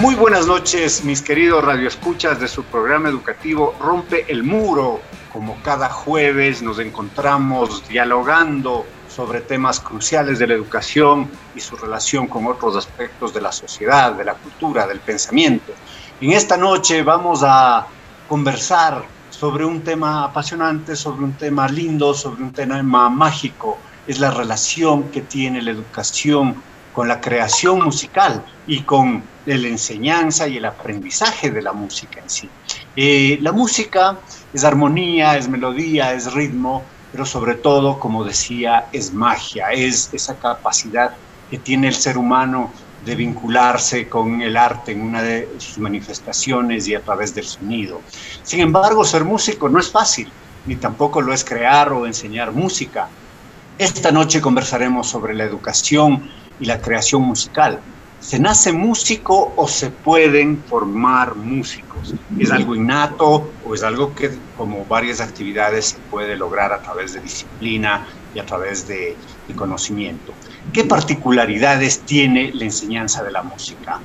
Muy buenas noches, mis queridos radioescuchas de su programa educativo Rompe el Muro. Como cada jueves nos encontramos dialogando sobre temas cruciales de la educación y su relación con otros aspectos de la sociedad, de la cultura, del pensamiento. En esta noche vamos a conversar sobre un tema apasionante, sobre un tema lindo, sobre un tema mágico. Es la relación que tiene la educación con la creación musical y con la enseñanza y el aprendizaje de la música en sí. Eh, la música es armonía, es melodía, es ritmo, pero sobre todo, como decía, es magia, es esa capacidad que tiene el ser humano de vincularse con el arte en una de sus manifestaciones y a través del sonido. Sin embargo, ser músico no es fácil, ni tampoco lo es crear o enseñar música. Esta noche conversaremos sobre la educación y la creación musical. ¿Se nace músico o se pueden formar músicos? ¿Es algo innato o es algo que, como varias actividades, se puede lograr a través de disciplina y a través de, de conocimiento? ¿Qué particularidades tiene la enseñanza de la música?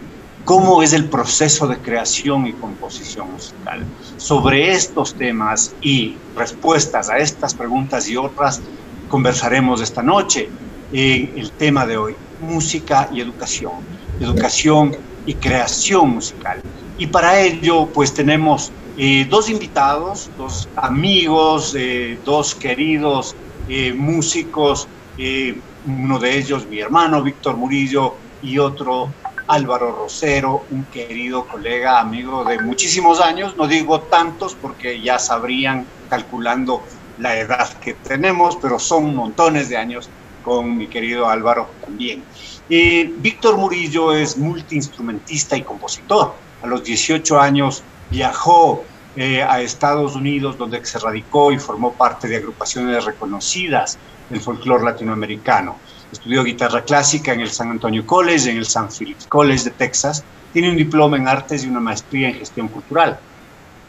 ¿Cómo es el proceso de creación y composición musical? Sobre estos temas y respuestas a estas preguntas y otras conversaremos esta noche en el tema de hoy, música y educación educación y creación musical. Y para ello, pues tenemos eh, dos invitados, dos amigos, eh, dos queridos eh, músicos, uno de ellos mi hermano Víctor Murillo y otro Álvaro Rosero, un querido colega, amigo de muchísimos años, no digo tantos porque ya sabrían calculando la edad que tenemos, pero son montones de años con mi querido Álvaro también. Víctor Murillo es multiinstrumentista y compositor. A los 18 años viajó eh, a Estados Unidos, donde se radicó y formó parte de agrupaciones reconocidas del folclore latinoamericano. Estudió guitarra clásica en el San Antonio College, en el San Phillips College de Texas. Tiene un diploma en artes y una maestría en gestión cultural.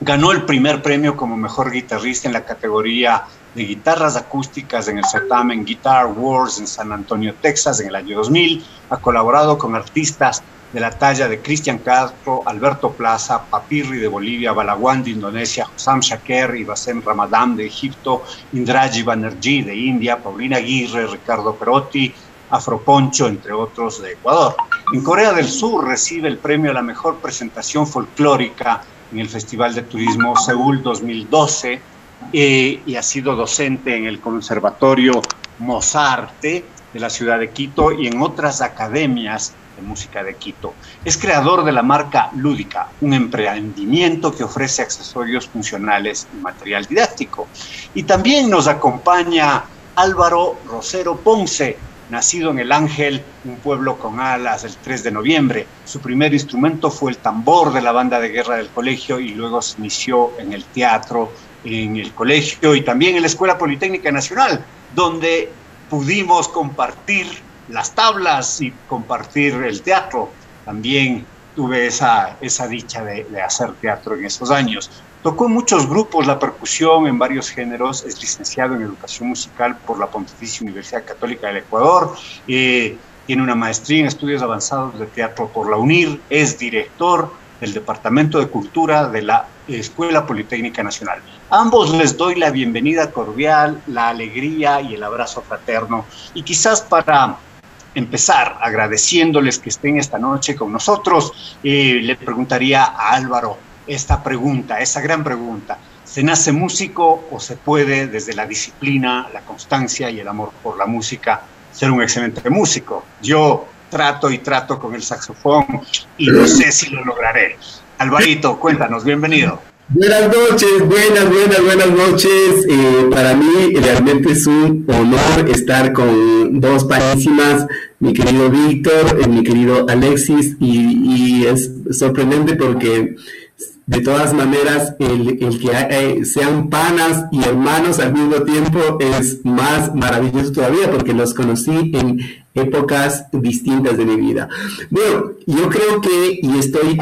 Ganó el primer premio como mejor guitarrista en la categoría de guitarras acústicas en el certamen Guitar Wars en San Antonio, Texas, en el año 2000. Ha colaborado con artistas de la talla de Cristian Castro, Alberto Plaza, Papirri de Bolivia, Balaguán de Indonesia, Sam Shaker y Basem Ramadan de Egipto, Indraji Banerjee de India, Paulina Aguirre, Ricardo Perotti, Afroponcho, entre otros, de Ecuador. En Corea del Sur recibe el premio a la mejor presentación folclórica en el Festival de Turismo Seúl 2012 eh, y ha sido docente en el Conservatorio Mozarte de la ciudad de Quito y en otras academias de música de Quito. Es creador de la marca Lúdica, un emprendimiento que ofrece accesorios funcionales y material didáctico. Y también nos acompaña Álvaro Rosero Ponce, nacido en El Ángel, un pueblo con alas, el 3 de noviembre. Su primer instrumento fue el tambor de la banda de guerra del colegio y luego se inició en el teatro en el colegio y también en la Escuela Politécnica Nacional, donde pudimos compartir las tablas y compartir el teatro. También tuve esa, dicha de, hacer teatro en esos años. Tocó en muchos grupos la percusión en varios géneros, es licenciado en educación musical por la Pontificia Universidad Católica del Ecuador, eh, tiene una maestría en estudios avanzados de teatro por la UNIR, es director del Departamento de Cultura de la Escuela Politécnica Nacional. ambos les doy la bienvenida cordial, la alegría y el abrazo fraterno. Y quizás para empezar agradeciéndoles que estén esta noche con nosotros, eh, le preguntaría a Álvaro esta pregunta, esa gran pregunta. ¿Se nace músico o se puede desde la disciplina, la constancia y el amor por la música ser un excelente músico? Yo trato y trato con el saxofón y no sé si lo lograré. Alvarito, cuéntanos, bienvenido. Buenas noches, buenas, buenas, buenas noches. Eh, para mí realmente es un honor estar con dos parísimas, mi querido Víctor, eh, mi querido Alexis, y, es sorprendente porque de todas maneras el, que eh, sean panas y hermanos al mismo tiempo es más maravilloso todavía porque los conocí en épocas distintas de mi vida. Bueno, yo creo que, y estoy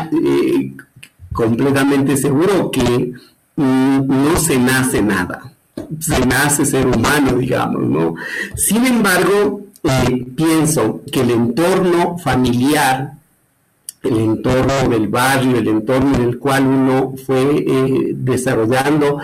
completamente seguro que mm, no se nace nada, se nace ser humano, digamos, ¿no? Sin embargo, eh, pienso que el entorno familiar el entorno del barrio, el entorno en el cual uno fue eh, desarrollándose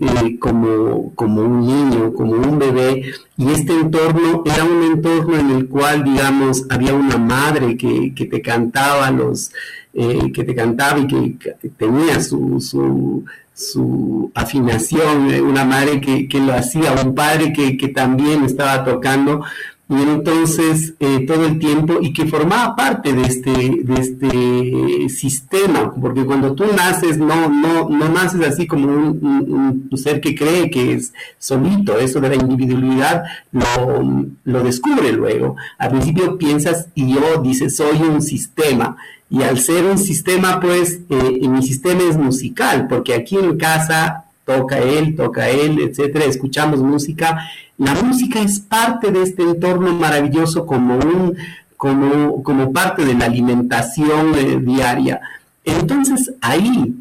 eh, como, como un niño, como un bebé, y este entorno era un entorno en el cual, digamos, había una madre que, que te cantaba los, eh, que te cantaba y que tenía su, su, su afinación, una madre que, que, lo hacía, un padre que, que también estaba tocando, y entonces eh, todo el tiempo y que formaba parte de este, de este sistema, porque cuando tú naces no, no, no naces así como un, ser que cree que es solito, eso de la individualidad lo, lo descubre luego. Al principio piensas y yo dices soy un sistema y al ser un sistema pues eh, mi sistema es musical, porque aquí en casa toca él, toca él, etcétera, escuchamos música la música es parte de este entorno maravilloso como, un, como, como parte de la alimentación eh, diaria. Entonces ahí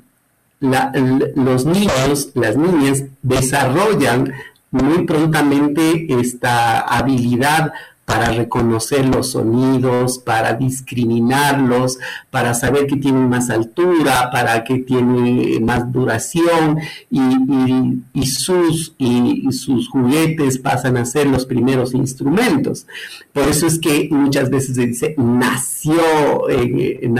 los niños, las niñas desarrollan muy prontamente esta habilidad para reconocer los sonidos, para discriminarlos, para saber que tienen más altura, para que tiene más duración y, sus, y, sus juguetes pasan a ser los primeros instrumentos. Por eso es que muchas veces se dice nació, eh,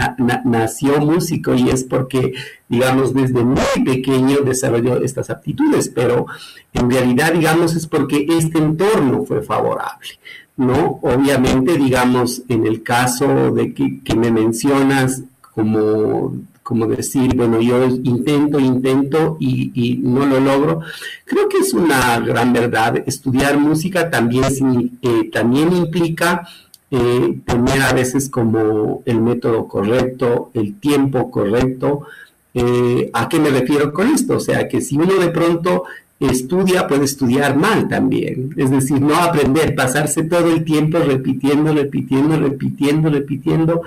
nació músico y es porque digamos, desde muy pequeño desarrolló estas aptitudes, pero en realidad, digamos, es porque este entorno fue favorable. ¿No? Obviamente, digamos, en el caso de que, me mencionas como, como decir, bueno, yo intento, intento y, no lo logro, creo que es una gran verdad. Estudiar música también, eh, también implica eh, tener a veces como el método correcto, el tiempo correcto. Eh, ¿A qué me refiero con esto? O sea, que si uno de pronto estudia puede estudiar mal también. Es decir, no aprender, pasarse todo el tiempo repitiendo, repitiendo, repitiendo, repitiendo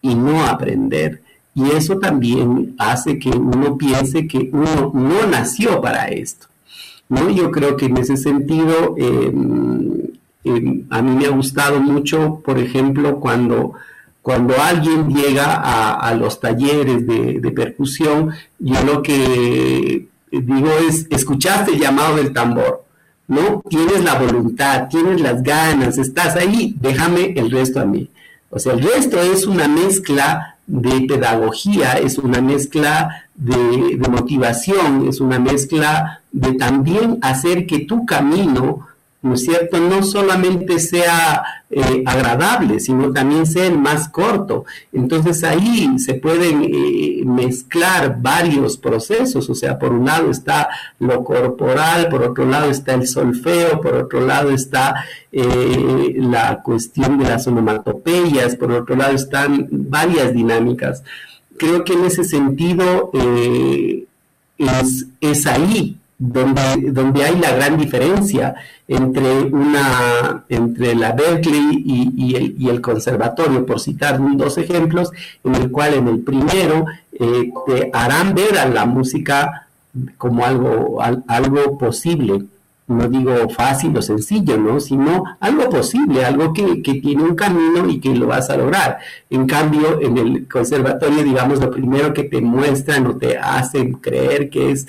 y no aprender. Y eso también hace que uno piense que uno no nació para esto. ¿no? Yo creo que en ese sentido, em, em, a mí me ha gustado mucho, por ejemplo, cuando, cuando alguien llega a, los talleres de, de percusión, yo lo que digo, es, escuchaste el llamado del tambor, ¿no? Tienes la voluntad, tienes las ganas, estás ahí, déjame el resto a mí. O sea, el resto es una mezcla de pedagogía, es una mezcla de motivación, es una mezcla de también hacer que tu camino ¿no cierto? No solamente sea eh, agradable, sino también sea el más corto. Entonces ahí se pueden eh, mezclar varios procesos, o sea, por un lado está lo corporal, por otro lado está el solfeo, por otro lado está eh, la cuestión de las onomatopeyas, por otro lado están varias dinámicas. Creo que en ese sentido es, es ahí donde, donde hay la gran diferencia entre, una, entre la Berkeley y, el, conservatorio, por citar dos ejemplos, en el cual en el primero eh, te harán ver a la música como algo, algo posible, no digo fácil o sencillo, ¿no? Sino algo posible, algo que, que, tiene un camino y que lo vas a lograr. En cambio, en el conservatorio, digamos, lo primero que te muestran o te hacen creer que es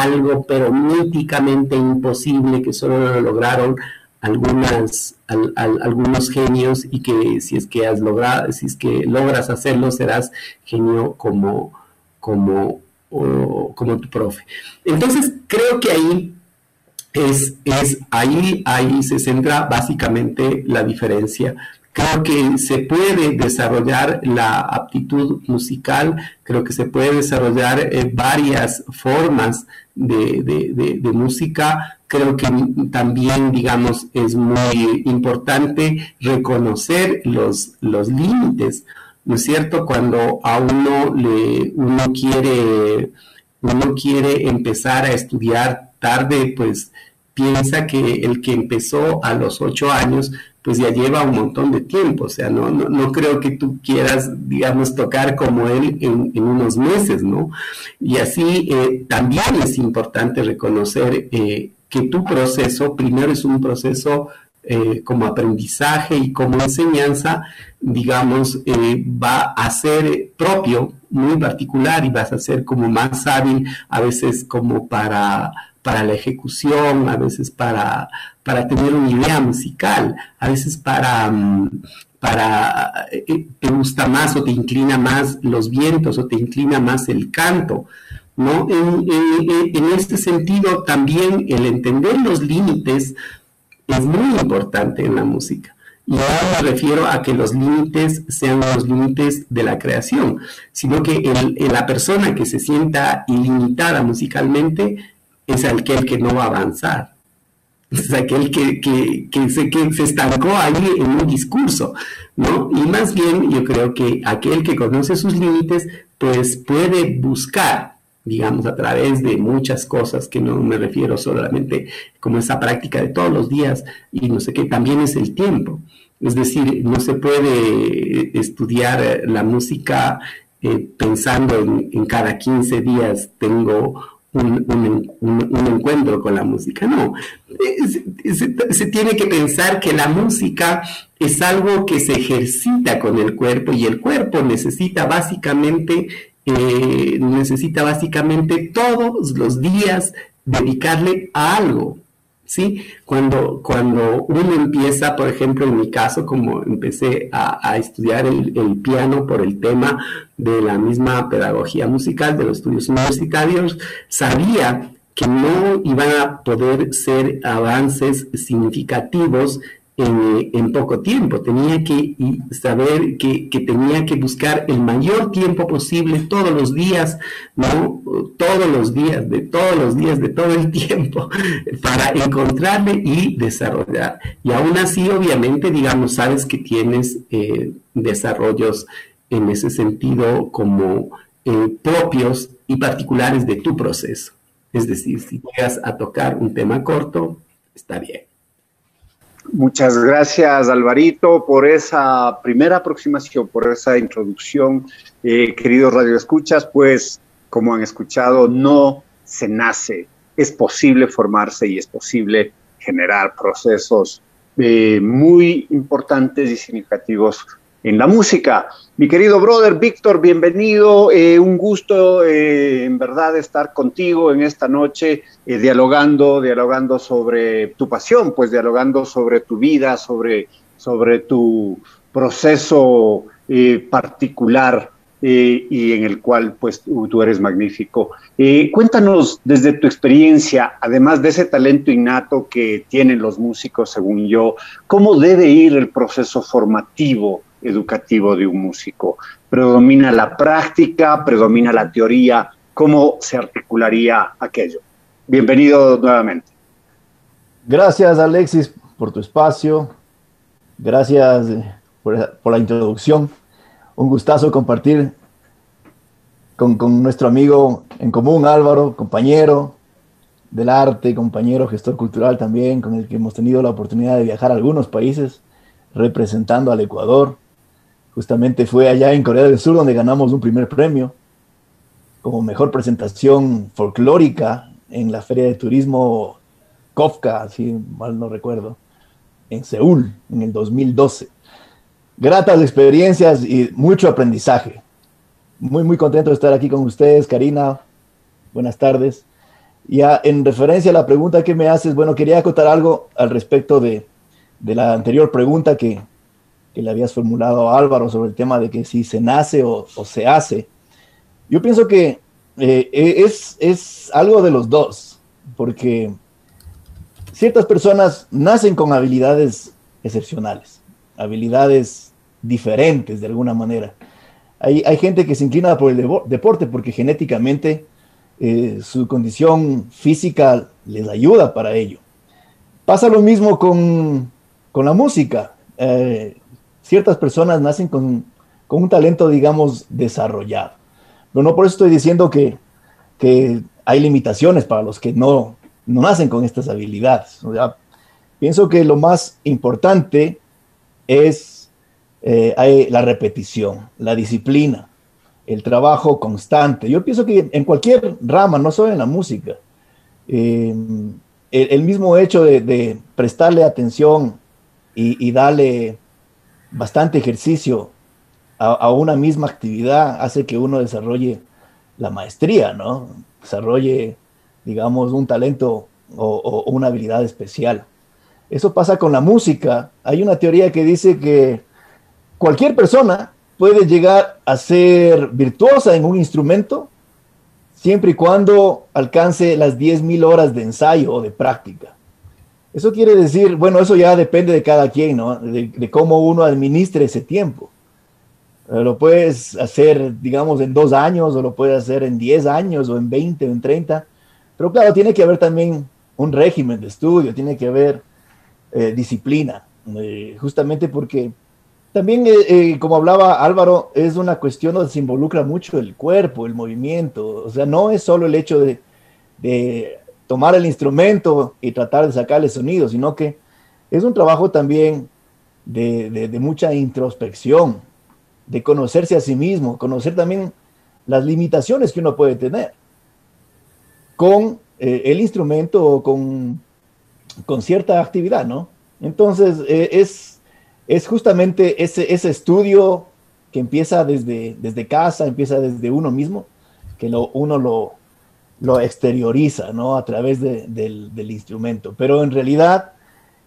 algo pero míticamente imposible, que solo lo lograron algunas, algunos genios y que si es que has logrado, si es que logras hacerlo, serás genio como, como, como tu profe. Entonces, creo que ahí es, es ahí, ahí se centra básicamente la diferencia. Creo que se puede desarrollar la aptitud musical, creo que se puede desarrollar eh, varias formas de, de, música. Creo que también, digamos, es muy importante reconocer los, los límites, ¿no es cierto? Cuando a uno le, uno quiere, uno quiere empezar a estudiar tarde, pues piensa que el que empezó a los ocho años, pues ya lleva un montón de tiempo. O sea, no, no, creo que tú quieras, digamos, tocar como él en, unos meses, ¿no? Y así eh, también es importante reconocer eh, que tu proceso, primero es un proceso eh, como aprendizaje y como enseñanza, digamos, va a ser propio, muy particular y vas a ser como más hábil a veces como para para la ejecución, a veces para, para tener una idea musical, a veces para, mm, para eh, te gusta más o te inclina más los vientos o te inclina más el canto. ¿no? En, en, este sentido, también el entender los límites es muy importante en la música. Y ahora me refiero a que los límites sean los límites de la creación, sino que la persona que se sienta ilimitada musicalmente es aquel que no va a avanzar. Es aquel que, que, se, que se estancó ahí en un discurso, ¿no? Y más bien yo creo que aquel que conoce sus límites, pues puede buscar, digamos, a través de muchas cosas, que no me refiero solamente como esa práctica de todos los días, y no sé qué, también es el tiempo. Es decir, no se puede estudiar la música eh, pensando en, en, cada 15 días tengo un, encuentro con la música, no. Se, tiene que pensar que la música es algo que se ejercita con el cuerpo y el cuerpo necesita básicamente, eh, necesita básicamente todos los días dedicarle a algo. ¿Sí? Cuando, cuando uno empieza, por ejemplo, en mi caso, como empecé a, estudiar el, piano por el tema de la misma pedagogía musical de los estudios universitarios, sabía que no iban a poder ser avances significativos en, poco tiempo. Tenía que saber que, tenía que buscar el mayor tiempo posible todos los días, ¿no? Todos los días, de todos los días, de todo el tiempo, para encontrarle y desarrollar. Y aún así, obviamente, digamos, sabes que tienes eh, desarrollos en ese sentido como eh, propios y particulares de tu proceso. Es decir, si llegas a tocar un tema corto, está bien. Muchas gracias, Alvarito, por esa primera aproximación, por esa introducción. Eh, queridos radioescuchas, pues, como han escuchado, no se nace, es posible formarse y es posible generar procesos eh, muy importantes y significativos en la música. Mi querido brother Víctor, bienvenido. Eh, un gusto eh, en verdad estar contigo en esta noche, eh, dialogando, dialogando sobre tu pasión, pues dialogando sobre tu vida, sobre, sobre tu proceso particular y en el cual pues tú eres magnífico. cuéntanos desde tu experiencia, además de ese talento innato que tienen los músicos, según yo, ¿cómo debe ir el proceso formativo? Educativo de un músico. Predomina la práctica, predomina la teoría. ¿Cómo se articularía aquello? Bienvenido nuevamente. Gracias Alexis por tu espacio. Gracias eh, por, la introducción. Un gustazo compartir con, con, nuestro amigo en común, Álvaro, compañero del arte, compañero gestor cultural también, con el que hemos tenido la oportunidad de viajar a algunos países representando al Ecuador. Justamente fue allá en Corea del Sur donde ganamos un primer premio como mejor presentación folclórica en la Feria de Turismo Kofka, si mal no recuerdo, en Seúl, en el 2012. Gratas experiencias y mucho aprendizaje. Muy, muy contento de estar aquí con ustedes, Karina. Buenas tardes. Ya en referencia a la pregunta que me haces, bueno, quería acotar algo al respecto de, de la anterior pregunta que, que, le habías formulado a Álvaro sobre el tema de que si se nace o, se hace. Yo pienso que eh, es, es algo de los dos, porque ciertas personas nacen con habilidades excepcionales, habilidades diferentes de alguna manera. Hay, hay gente que se inclina por el deporte porque genéticamente eh, su condición física les ayuda para ello. Pasa lo mismo con, con la música. Eh, ciertas personas nacen con, con, un talento, digamos, desarrollado. Pero no por eso estoy diciendo que, que hay limitaciones para los que no, no nacen con estas habilidades. O sea, pienso que lo más importante es eh, la repetición, la disciplina, el trabajo constante. Yo pienso que en cualquier rama, no solo en la música, eh, el, mismo hecho de, prestarle atención y, darle bastante ejercicio a, una misma actividad hace que uno desarrolle la maestría, ¿no? Desarrolle, digamos, un talento o, o una habilidad especial. Eso pasa con la música. Hay una teoría que dice que cualquier persona puede llegar a ser virtuosa en un instrumento siempre y cuando alcance las 10.000 horas de ensayo o de práctica. Eso quiere decir, bueno, eso ya depende de cada quien, ¿no? De, cómo uno administre ese tiempo. Lo puedes hacer, digamos, en dos años, o lo puedes hacer en 10 años, o en 20, o en 30. Pero claro, tiene que haber también un régimen de estudio, tiene que haber eh, disciplina, eh, justamente porque también, eh, eh, como hablaba Álvaro, es una cuestión donde se involucra mucho el cuerpo, el movimiento. O sea, no es solo el hecho de tomar el instrumento y tratar de sacarle sonido, sino que es un trabajo también de, de, de, mucha introspección, de conocerse a sí mismo, conocer también las limitaciones que uno puede tener con eh, el instrumento o con, con, cierta actividad, ¿no? Entonces, eh, es es justamente ese, ese estudio que empieza desde, desde casa, empieza desde uno mismo, que lo, uno lo, lo exterioriza ¿no? a través de, del, instrumento. Pero en realidad,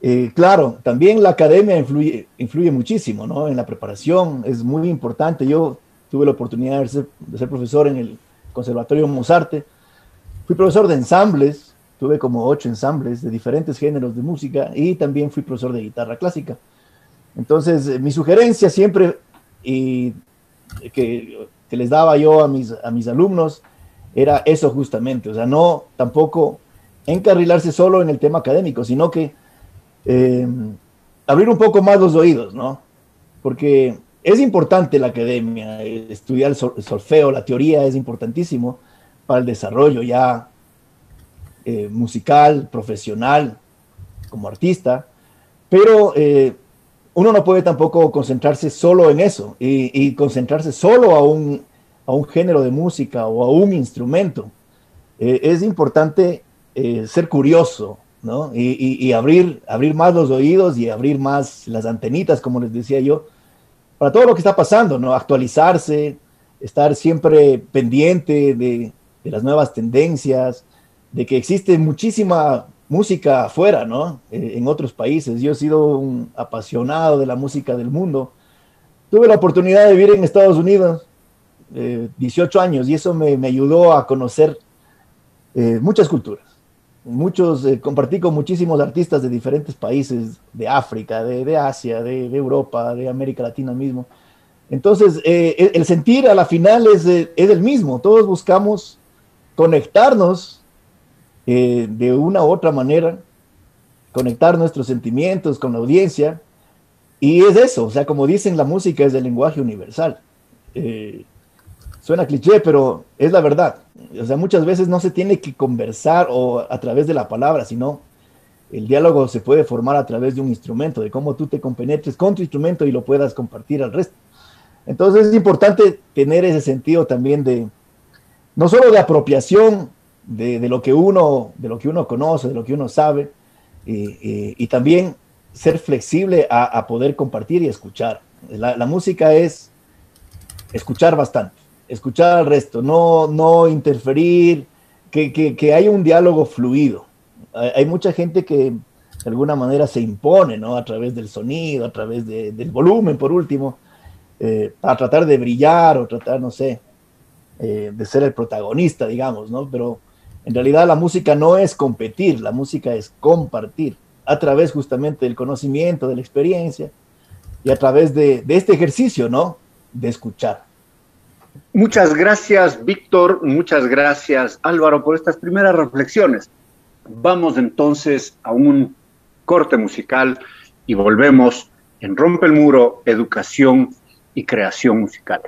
eh, claro, también la academia influye, muchísimo ¿no? en la preparación, es muy importante. Yo tuve la oportunidad de ser, profesor en el Conservatorio Mozarte, fui profesor de ensambles, tuve como ocho ensambles de diferentes géneros de música y también fui profesor de guitarra clásica. Entonces, eh, mi sugerencia siempre y que, les daba yo a mis alumnos era eso justamente, o sea, no tampoco encarrilarse solo en el tema académico, sino que eh, abrir un poco más los oídos, ¿no? Porque es importante la academia, estudiar el solfeo, la teoría es importantísimo para el desarrollo ya eh, musical, profesional, como artista, pero eh, uno no puede tampoco concentrarse solo en eso y, y concentrarse solo a un, a un, género de música o a un instrumento. Eh, es importante eh, ser curioso, ¿no? Y, abrir, abrir más los oídos y abrir más las antenitas, como les decía yo, para todo lo que está pasando, ¿no? Actualizarse, estar siempre pendiente de, de las nuevas tendencias, de que existe muchísima música afuera, ¿no? Eh, en otros países. Yo he sido un apasionado de la música del mundo. Tuve la oportunidad de vivir en Estados Unidos eh, 18 años y eso me, ayudó a conocer eh, muchas culturas. Muchos, eh, compartí con muchísimos artistas de diferentes países, de África, de, Asia, de, Europa, de América Latina mismo. Entonces, eh, el sentir a la final es, es el mismo. Todos buscamos conectarnos eh, de una u otra manera, conectar nuestros sentimientos con la audiencia. Y es eso, o sea, como dicen, la música es el lenguaje universal. Eh, suena cliché, pero es la verdad. O sea, muchas veces no se tiene que conversar o a través de la palabra, sino el diálogo se puede formar a través de un instrumento, de cómo tú te compenetres con tu instrumento y lo puedas compartir al resto. Entonces es importante tener ese sentido también de, no solo de apropiación de, lo que uno, de lo que uno conoce, de lo que uno sabe, y también ser flexible a, poder compartir y escuchar. La, música es escuchar bastante, escuchar al resto, no, no interferir, que, que, haya un diálogo fluido. Hay, mucha gente que de alguna manera se impone, ¿no? A través del sonido, a través del volumen, por último, eh, para tratar de brillar o tratar, no sé, eh, de ser el protagonista, digamos, ¿no? Pero en realidad la música no es competir, la música es compartir a través justamente del conocimiento, de la experiencia y a través de, este ejercicio, ¿no? De escuchar. Muchas gracias, Víctor. Muchas gracias, Álvaro, por estas primeras reflexiones. Vamos entonces a un corte musical y volvemos en Rompe el Muro, Educación y Creación Musical.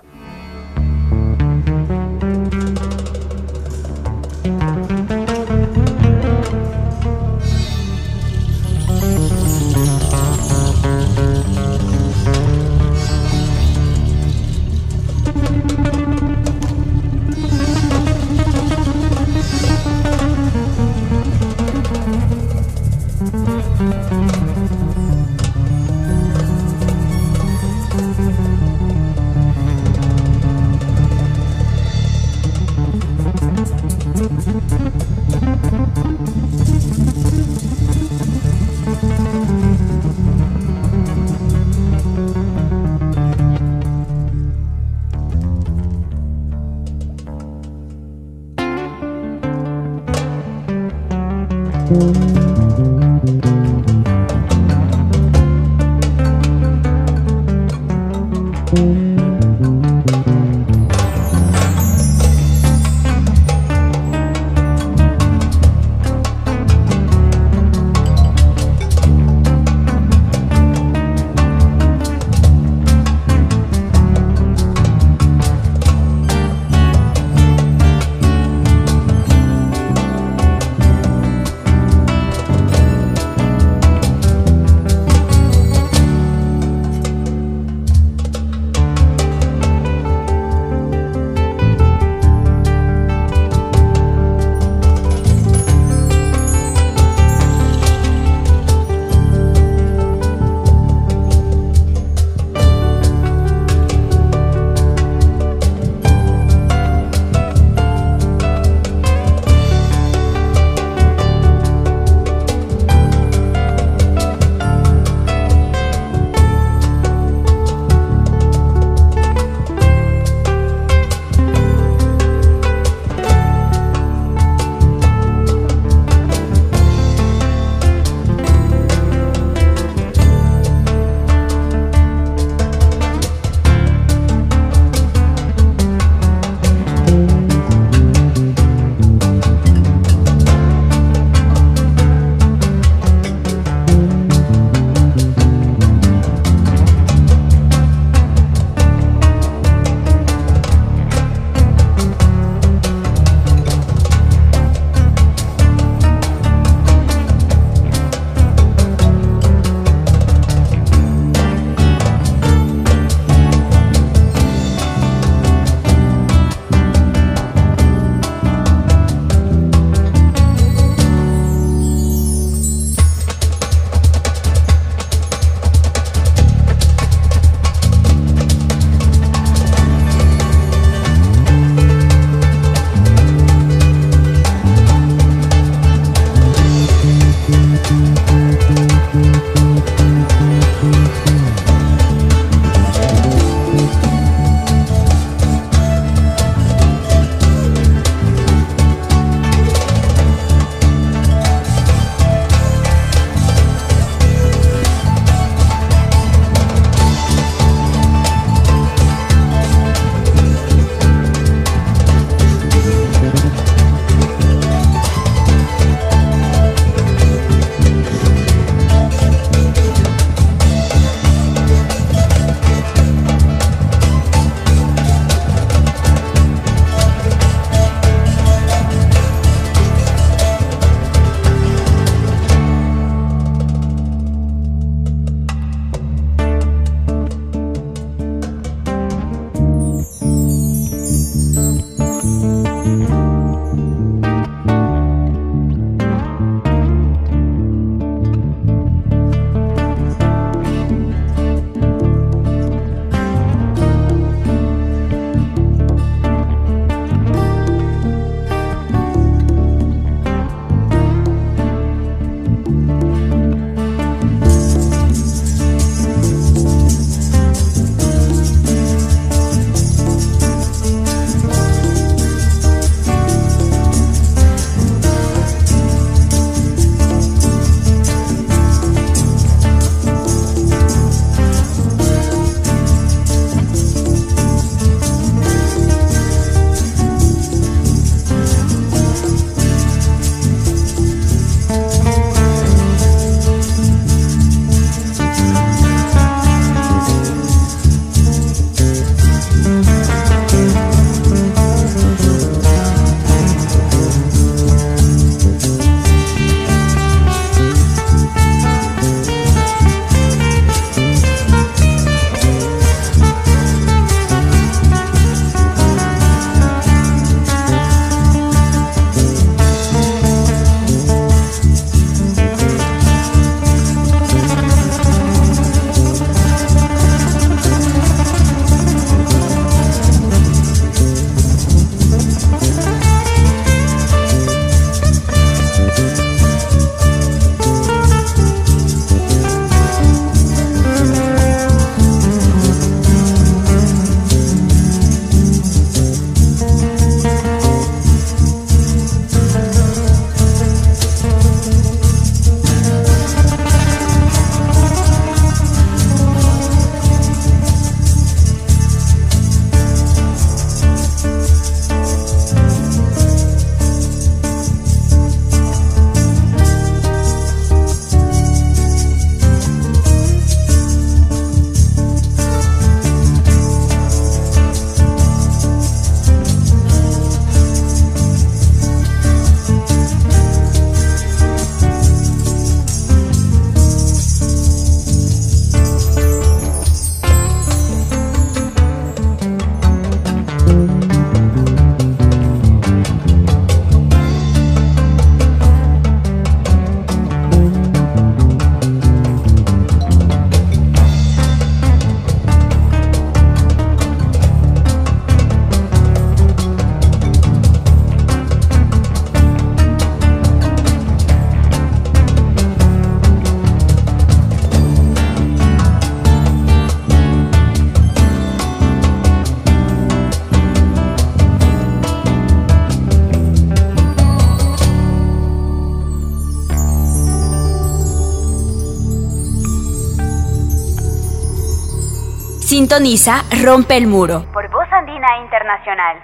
Sintoniza Rompe el Muro. Por Voz Andina Internacional.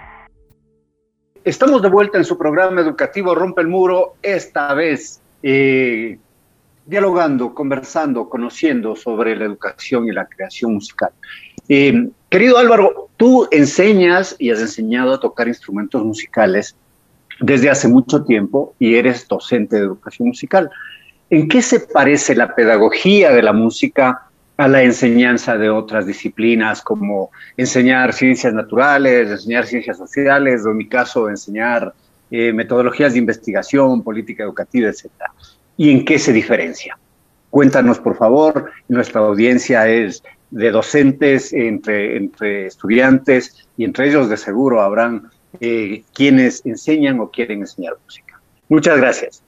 Estamos de vuelta en su programa educativo Rompe el Muro, esta vez eh, dialogando, conversando, conociendo sobre la educación y la creación musical. Eh, querido Álvaro, tú enseñas y has enseñado a tocar instrumentos musicales desde hace mucho tiempo y eres docente de educación musical. ¿En qué se parece la pedagogía de la música a la enseñanza de otras disciplinas como enseñar ciencias naturales, enseñar ciencias sociales, o en mi caso enseñar eh, metodologías de investigación, política educativa, etcétera? ¿Y en qué se diferencia? Cuéntanos, por favor. Nuestra audiencia es de docentes, entre, entre estudiantes, y entre ellos de seguro habrán eh, quienes enseñan o quieren enseñar música. Muchas gracias.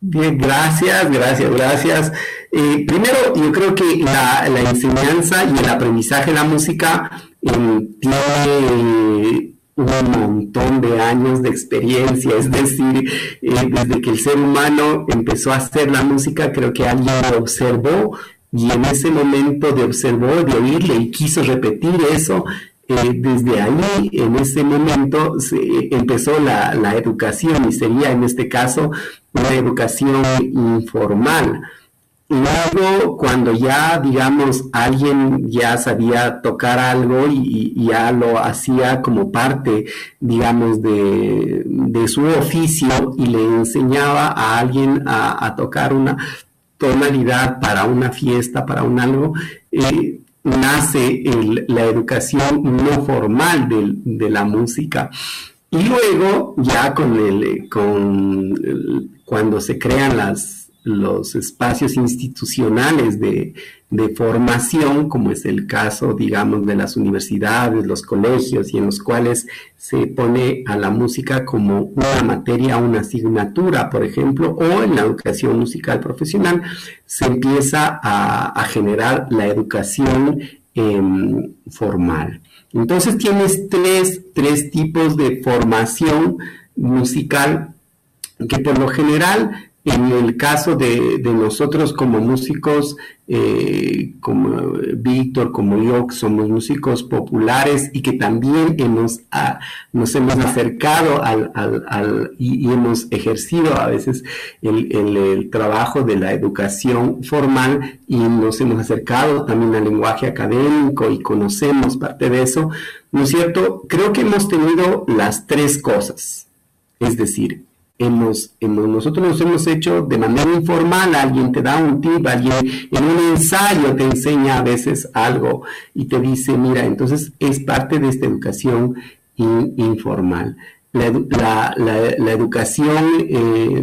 Bien, gracias, gracias, gracias. Eh, primero, yo creo que la, enseñanza y el aprendizaje de la música eh, tiene un montón de años de experiencia, es decir, desde que el ser humano empezó a hacer la música, creo que alguien lo observó y en ese momento de observó, de oírle y quiso repetir eso, eh, desde ahí, en ese momento, se empezó la, educación y sería en este caso una educación informal. Luego, cuando ya, digamos, alguien ya sabía tocar algo y, ya lo hacía como parte, digamos, de, su oficio y le enseñaba a alguien a, tocar una tonalidad para una fiesta, para un algo, eh, nace la educación no formal de, la música. Y luego, ya con el, con cuando se crean las, los espacios institucionales de, formación, como es el caso, digamos, de las universidades, los colegios, y en los cuales se pone a la música como una materia, una asignatura, por ejemplo, o en la educación musical profesional, se empieza a, a generar la educación Em, formal. Entonces tienes tres, tres tipos de formación musical que por lo general en el caso de, nosotros como músicos, eh, como Víctor, como yo, que somos músicos populares y que también hemos, ah, nos hemos acercado al, y, hemos ejercido a veces el, trabajo de la educación formal y nos hemos acercado también al lenguaje académico y conocemos parte de eso, ¿no es cierto? Creo que hemos tenido las tres cosas. Es decir, hemos, nosotros nos hemos hecho de manera informal, alguien te da un tip, alguien en un ensayo te enseña a veces algo y te dice, mira, entonces es parte de esta educación informal. La, la, educación eh,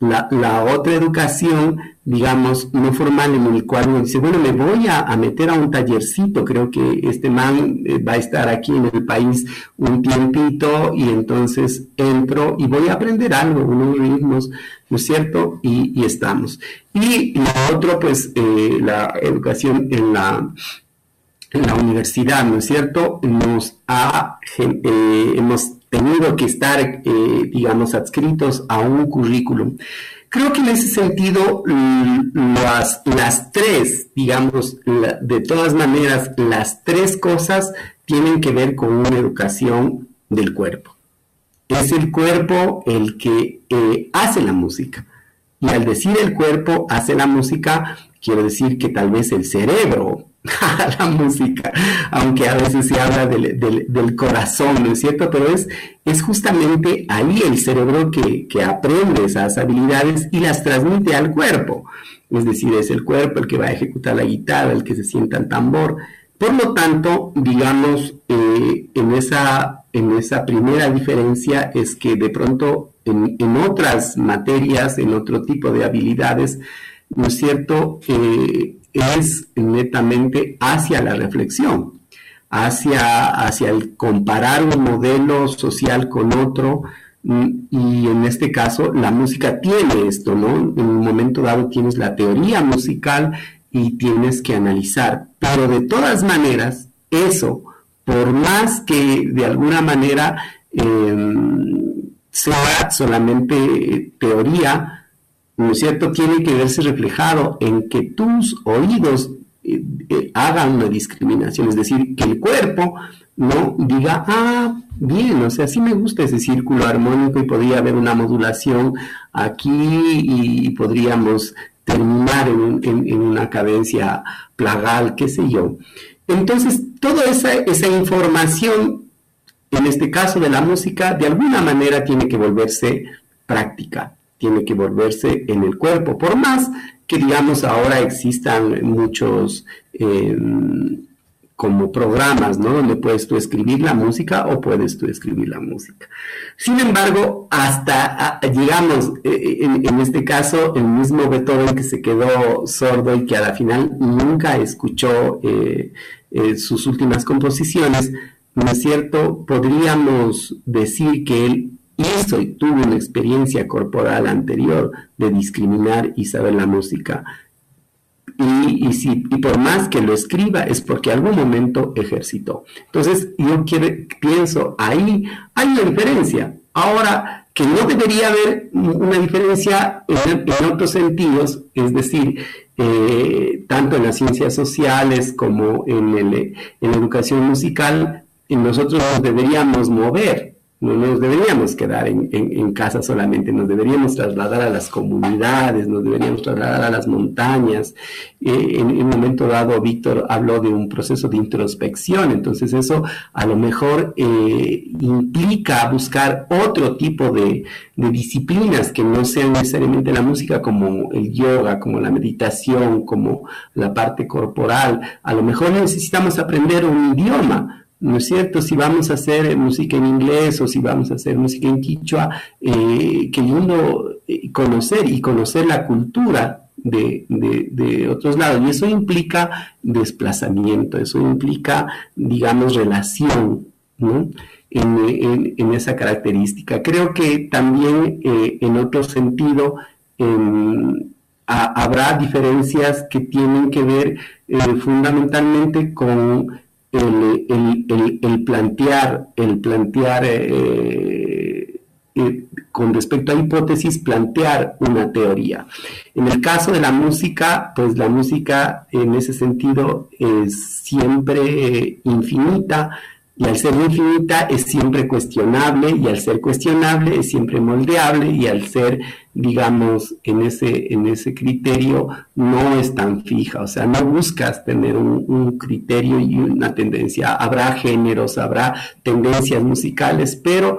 la, otra educación, digamos, no formal, en el cual uno dice, bueno, me voy a, meter a un tallercito, creo que este man eh, va a estar aquí en el país un tiempito y entonces entro y voy a aprender algo, unos ritmos, ¿no es cierto? Y, estamos. Y lo otro, pues, eh, la educación en la, en la universidad, ¿no es cierto? Nos ha, eh, hemos tenido que estar, eh, digamos, adscritos a un currículum. Creo que en ese sentido, las, las tres, digamos, de todas maneras, las tres cosas tienen que ver con una educación del cuerpo. Es el cuerpo el que eh, hace la música. Y al decir el cuerpo hace la música, quiero decir que tal vez el cerebro la música, aunque a veces se habla del, corazón, ¿no es cierto? Pero es, es justamente ahí el cerebro que, aprende esas habilidades y las transmite al cuerpo. Es decir, es el cuerpo el que va a ejecutar la guitarra, el que se sienta el tambor. Por lo tanto, digamos, eh, en, esa, en esa primera diferencia es que de pronto en, otras materias, en otro tipo de habilidades, ¿no es cierto? Eh, es netamente hacia la reflexión, hacia, hacia el comparar un modelo social con otro, y en este caso la música tiene esto, ¿no? En un momento dado tienes la teoría musical y tienes que analizar, pero de todas maneras, eso, por más que de alguna manera em, sea solamente teoría, ¿no es cierto?, tiene que verse reflejado en que tus oídos eh, eh, haga una discriminación, es decir, que el cuerpo no diga, ah, bien, o sea, sí me gusta ese círculo armónico y podría haber una modulación aquí y podríamos terminar en, una cadencia plagal, qué sé yo. Entonces, toda esa, esa información, en este caso de la música, de alguna manera tiene que volverse práctica, tiene que volverse en el cuerpo, por más que digamos ahora existan muchos eh, como programas, ¿no? Donde puedes tú escribir la música o puedes tú escribir la música. Sin embargo, hasta, digamos, e, e, en, este caso, el mismo Beethoven que se quedó sordo y que a la final nunca escuchó eh, eh, sus últimas composiciones, ¿no es cierto? Podríamos decir que él hizo y tuvo una experiencia corporal anterior de discriminar y saber la música y, si, por más que lo escriba es porque algún momento ejercitó. Entonces yo pienso, ahí hay una diferencia. Ahora, que no debería haber una diferencia en, otros sentidos, es decir, eh, tanto en las ciencias sociales como en, en la educación musical, nosotros nos deberíamos mover no nos deberíamos quedar en, casa solamente, nos deberíamos trasladar a las comunidades, nos deberíamos trasladar a las montañas. Eh, en, un momento dado, Víctor habló de un proceso de introspección, entonces eso a lo mejor eh, implica buscar otro tipo de, de, disciplinas que no sean necesariamente la música, como el yoga, como la meditación, como la parte corporal. A lo mejor necesitamos aprender un idioma ¿no es cierto? Si vamos a hacer música en inglés o si vamos a hacer música en quichua, eh, queriendo eh, conocer y conocer la cultura de, otros lados. Y eso implica desplazamiento, eso implica, digamos, relación, ¿no? En, esa característica. Creo que también eh, en otro sentido habrá diferencias que tienen que ver fundamentalmente con el, plantear, el plantear eh, eh, con respecto a hipótesis, plantear una teoría. En el caso de la música, pues la música en ese sentido es siempre infinita, y al ser infinita es siempre cuestionable y al ser cuestionable es siempre moldeable y al ser, digamos, en ese, en ese criterio no es tan fija. O sea, no buscas tener un, criterio y una tendencia. Habrá géneros, habrá tendencias musicales, pero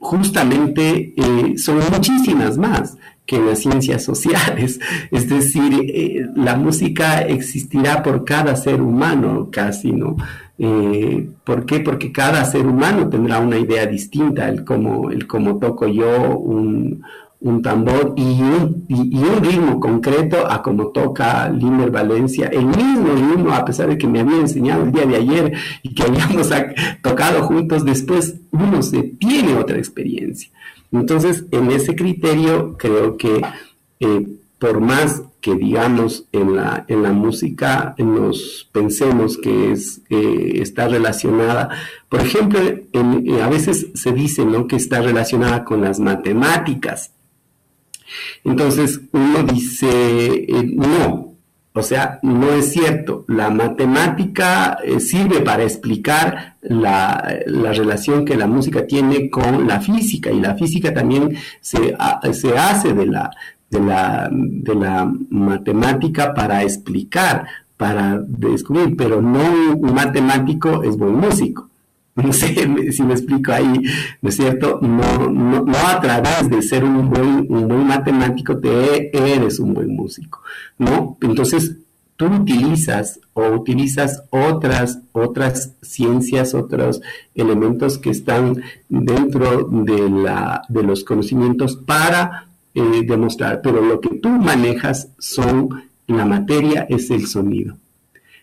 justamente eh, son muchísimas más que las ciencias sociales. Es decir, eh, la música existirá por cada ser humano casi, ¿no? Eh, ¿Por qué? Porque cada ser humano tendrá una idea distinta, el cómo, el cómo toco yo un, tambor y un, y, un, ritmo concreto a como toca Limer Valencia, el mismo ritmo, a pesar de que me había enseñado el día de ayer y que habíamos tocado juntos, después uno se tiene otra experiencia. Entonces, en ese criterio, creo que eh, por más que digamos en la, en la música nos pensemos que es, eh, está relacionada, por ejemplo, eh, a veces se dice ¿no? que está relacionada con las matemáticas. Entonces uno dice, eh, no, o sea, no es cierto. La matemática sirve para explicar la, la, relación que la música tiene con la física y la física también se, se hace de la, de la, de la matemática para explicar, para descubrir, pero no un matemático es buen músico. No sé si me explico ahí, ¿no es cierto? No, no, no a través de ser un buen, un buen matemático te eres un buen músico, ¿no? Entonces, tú utilizas o utilizas otras, otras ciencias, otros elementos que están dentro de, la, de los conocimientos para eh, demostrar, pero lo que tú manejas son, la materia es el sonido.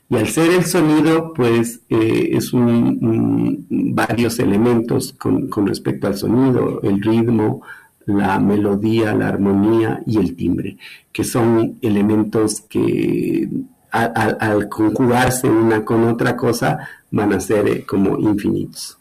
Y al ser el sonido, pues eh, es un, varios elementos con, respecto al sonido, el ritmo, la melodía, la armonía y el timbre, que son elementos que al conjugarse una con otra cosa van a ser eh, como infinitos.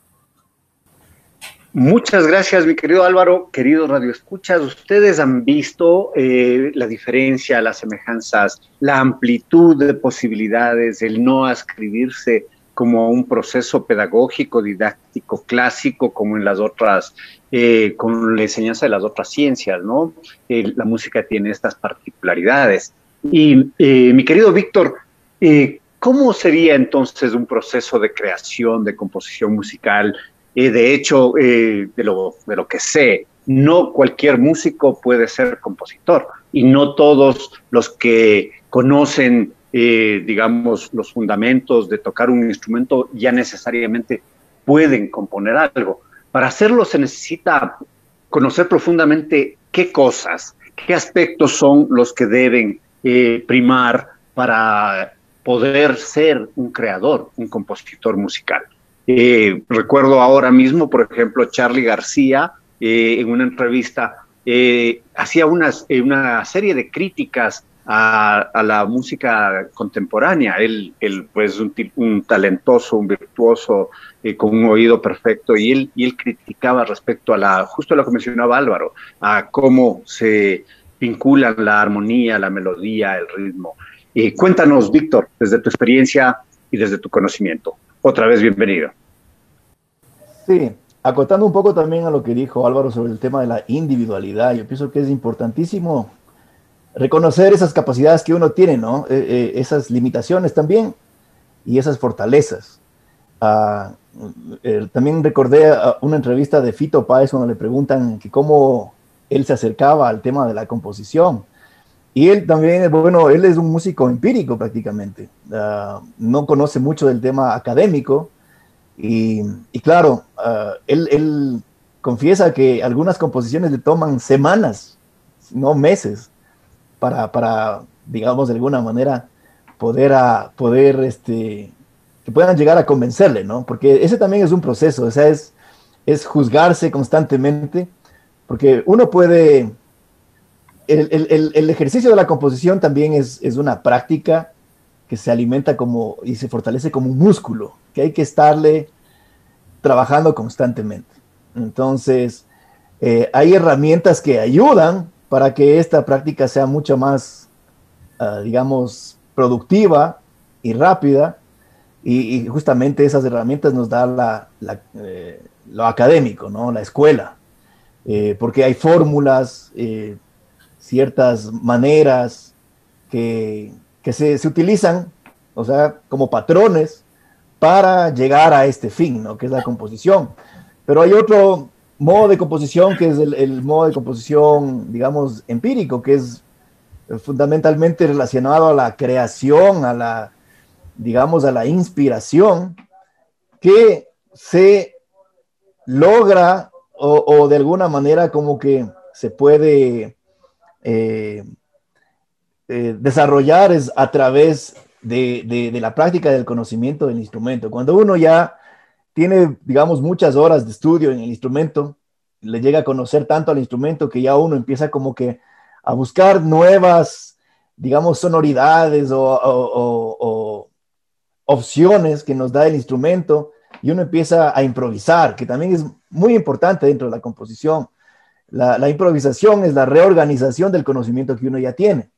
Muchas gracias, mi querido Álvaro, queridos radioescuchas. Ustedes han visto eh, la diferencia, las semejanzas, la amplitud de posibilidades, el no ascribirse como un proceso pedagógico, didáctico, clásico, como en las otras, eh, con la enseñanza de las otras ciencias, ¿no? la música tiene estas particularidades. Y eh, mi querido Víctor, eh, ¿cómo sería entonces un proceso de creación, de composición musical? De hecho, de, lo, de lo que sé, no cualquier músico puede ser compositor y no todos los que conocen eh, digamos, los fundamentos de tocar un instrumento, ya necesariamente pueden componer algo. Para hacerlo se necesita conocer profundamente qué cosas, qué aspectos son los que deben eh, primar para poder ser un creador, un compositor musical. Eh, recuerdo ahora mismo, por ejemplo, Charlie García, en una entrevista, hacía unas, una serie de críticas a, la música contemporánea. Él, él pues, un, un talentoso, un virtuoso, eh, con un oído perfecto, y él, y él criticaba respecto a la, justo lo que mencionaba Álvaro, a cómo se vinculan la armonía, la melodía, el ritmo. cuéntanos, Víctor, desde tu experiencia y desde tu conocimiento. Otra vez, bienvenido. Sí, acotando un poco también a lo que dijo Álvaro sobre el tema de la individualidad, yo pienso que es importantísimo reconocer esas capacidades que uno tiene, ¿no? Eh, eh, esas limitaciones también y esas fortalezas. Ah, también recordé una entrevista de Fito Páez cuando le preguntan que cómo él se acercaba al tema de la composición. Y él también, bueno, él es un músico empírico prácticamente. Ah, no conoce mucho del tema académico. Y, claro, ah, él, él confiesa que algunas composiciones le toman semanas, no meses para, para digamos, de alguna manera poder, a, poder este, que puedan llegar a convencerle, ¿no? Porque ese también es un proceso, o sea, es, es juzgarse constantemente, porque uno puede, el, el, el ejercicio de la composición también es, es, una práctica que se alimenta como y se fortalece como un músculo, que hay que estarle trabajando constantemente. Entonces, eh, hay herramientas que ayudan para que esta práctica sea mucho más, ah, digamos, productiva y rápida. Y, justamente esas herramientas nos da la, eh, lo académico, ¿no? La escuela. Eh, porque hay fórmulas, ciertas maneras que, que se, se, utilizan, o sea, como patrones para llegar a este fin, ¿no? Que es la composición. Pero hay otro, modo de composición, que es el, modo de composición, digamos, empírico, que es fundamentalmente relacionado a la creación, a la, digamos, a la inspiración, que se logra o, de alguna manera como que se puede eh, eh, desarrollar es a través de, de la práctica del conocimiento del instrumento. Cuando uno ya tiene, digamos, muchas horas de estudio en el instrumento, le llega a conocer tanto al instrumento que ya uno empieza como que a buscar nuevas, digamos, sonoridades o, opciones que nos da el instrumento y uno empieza a improvisar, que también es muy importante dentro de la composición. La, improvisación es la reorganización del conocimiento que uno ya tiene.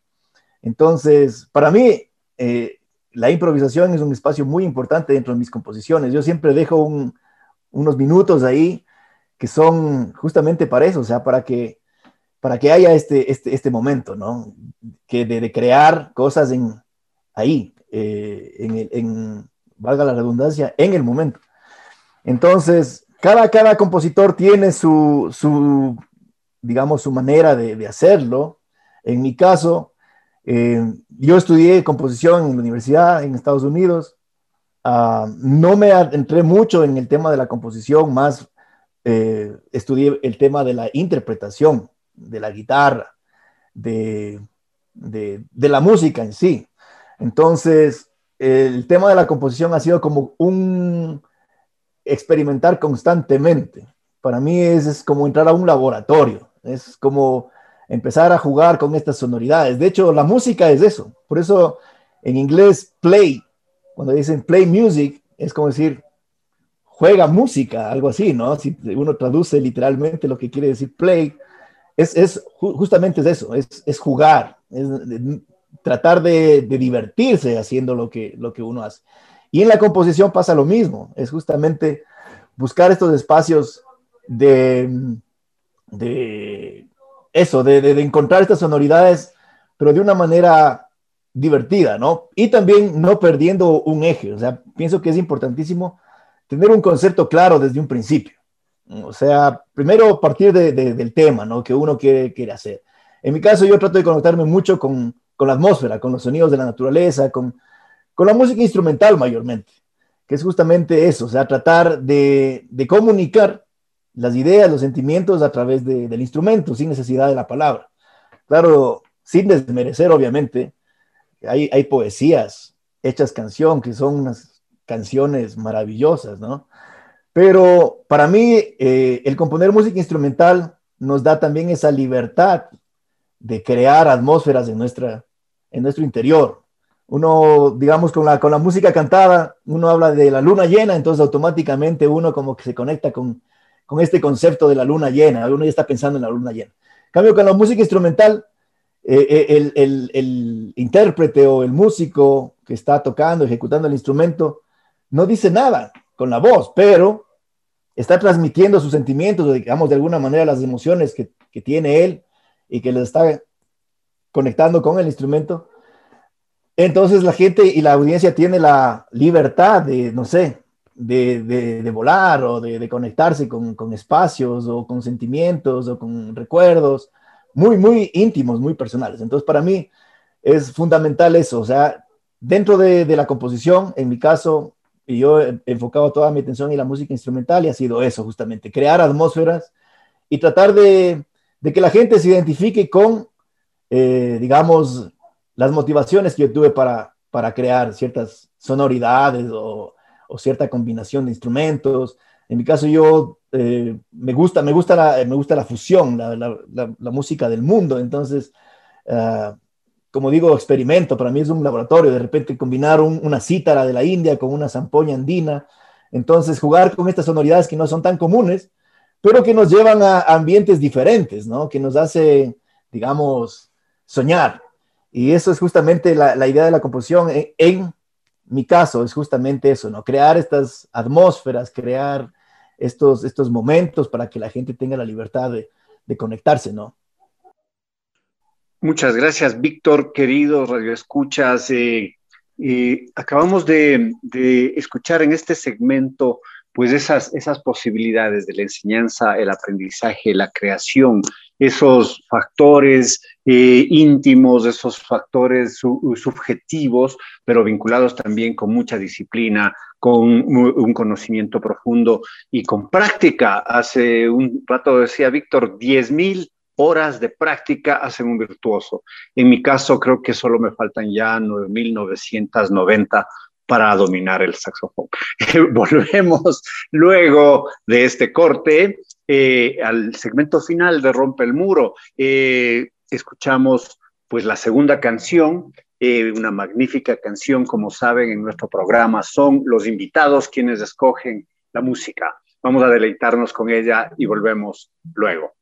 Entonces, para mí, eh, la improvisación es un espacio muy importante dentro de mis composiciones. Yo siempre dejo unos minutos ahí que son justamente para eso, o sea, para que, para que haya este, este, este momento, ¿no? Que de, crear cosas ahí, eh, en, en, valga la redundancia, en el momento. Entonces, cada, cada compositor tiene su, su digamos, su manera de, de hacerlo. En mi caso, eh, yo estudié composición en la universidad en Estados Unidos. Ah, no me entré mucho en el tema de la composición, más eh, estudié el tema de la interpretación de la guitarra, de, de, la música en sí. Entonces, el tema de la composición ha sido como un experimentar constantemente. Para mí es como entrar a un laboratorio, es como empezar a jugar con estas sonoridades. De hecho, la música es eso. Por eso en inglés play, cuando dicen play music, es como decir, juega música, algo así, ¿no? Si uno traduce literalmente lo que quiere decir play, es, es justamente es eso, es, es jugar, es tratar de, de, divertirse haciendo lo que, lo que uno hace. Y en la composición pasa lo mismo, es justamente buscar estos espacios de, de eso, de, de, encontrar estas sonoridades, pero de una manera divertida, ¿no? Y también no perdiendo un eje, o sea, pienso que es importantísimo tener un concepto claro desde un principio. O sea, primero partir de, de, del tema, ¿no? Que uno quiere, quiere hacer. En mi caso, yo trato de conectarme mucho con, con la atmósfera, con los sonidos de la naturaleza, con, con la música instrumental mayormente, que es justamente eso, o sea, tratar de, de comunicar las ideas, los sentimientos a través de, del instrumento, sin necesidad de la palabra. Claro, sin desmerecer, obviamente, hay, hay poesías hechas canción, que son unas canciones maravillosas, ¿no? Pero para mí, eh, el componer música instrumental nos da también esa libertad de crear atmósferas en, nuestra, en nuestro interior uno, digamos, con la, con la música cantada, uno habla de la luna llena, entonces automáticamente uno como que se conecta con, con este concepto de la luna llena, uno ya está pensando en la luna llena. En cambio, con la música instrumental, eh, eh, el, el, el, intérprete o el músico que está tocando, ejecutando el instrumento, no dice nada con la voz, pero está transmitiendo sus sentimientos, digamos, de alguna manera las emociones que, que tiene él y que le está conectando con el instrumento entonces la gente y la audiencia tiene la libertad de, no sé, de, de, volar o de, conectarse con, con, espacios o con sentimientos o con recuerdos muy, muy íntimos, muy personales. Entonces para mí es fundamental eso, o sea, dentro de, la composición, en mi caso, yo he enfocado toda mi atención en la música instrumental y ha sido eso justamente, crear atmósferas y tratar de, que la gente se identifique con, eh, digamos, las motivaciones que yo tuve para, para crear ciertas sonoridades o, o cierta combinación de instrumentos. En mi caso, yo eh, me, gusta, me, gusta la, me gusta la fusión, la, música del mundo. Entonces, uh, como digo, experimento. Para mí es un laboratorio. De repente, combinar un, una cítara de la India con una zampoña andina. Entonces, jugar con estas sonoridades que no son tan comunes, pero que nos llevan a ambientes diferentes, ¿no? Que nos hace, digamos, soñar. Y eso es justamente la, idea de la composición. En, en, mi caso es justamente eso, ¿no? Crear estas atmósferas, crear estos, estos momentos para que la gente tenga la libertad de, de conectarse, ¿no? Muchas gracias, Víctor, queridos radioescuchas. Eh, eh, acabamos de, de, escuchar en este segmento pues esas, esas posibilidades de la enseñanza, el aprendizaje, la creación, esos factores eh, íntimos, esos factores su, subjetivos, pero vinculados también con mucha disciplina, con un conocimiento profundo y con práctica. Hace un rato decía Víctor, 10.000 horas de práctica hacen un virtuoso. En mi caso, creo que solo me faltan ya 9.990 para dominar el saxofón. Volvemos luego de este corte eh, al segmento final de Rompe el Muro. Eh, escuchamos pues la segunda canción, eh, una magnífica canción, como saben, en nuestro programa son los invitados quienes escogen la música. Vamos a deleitarnos con ella y volvemos luego.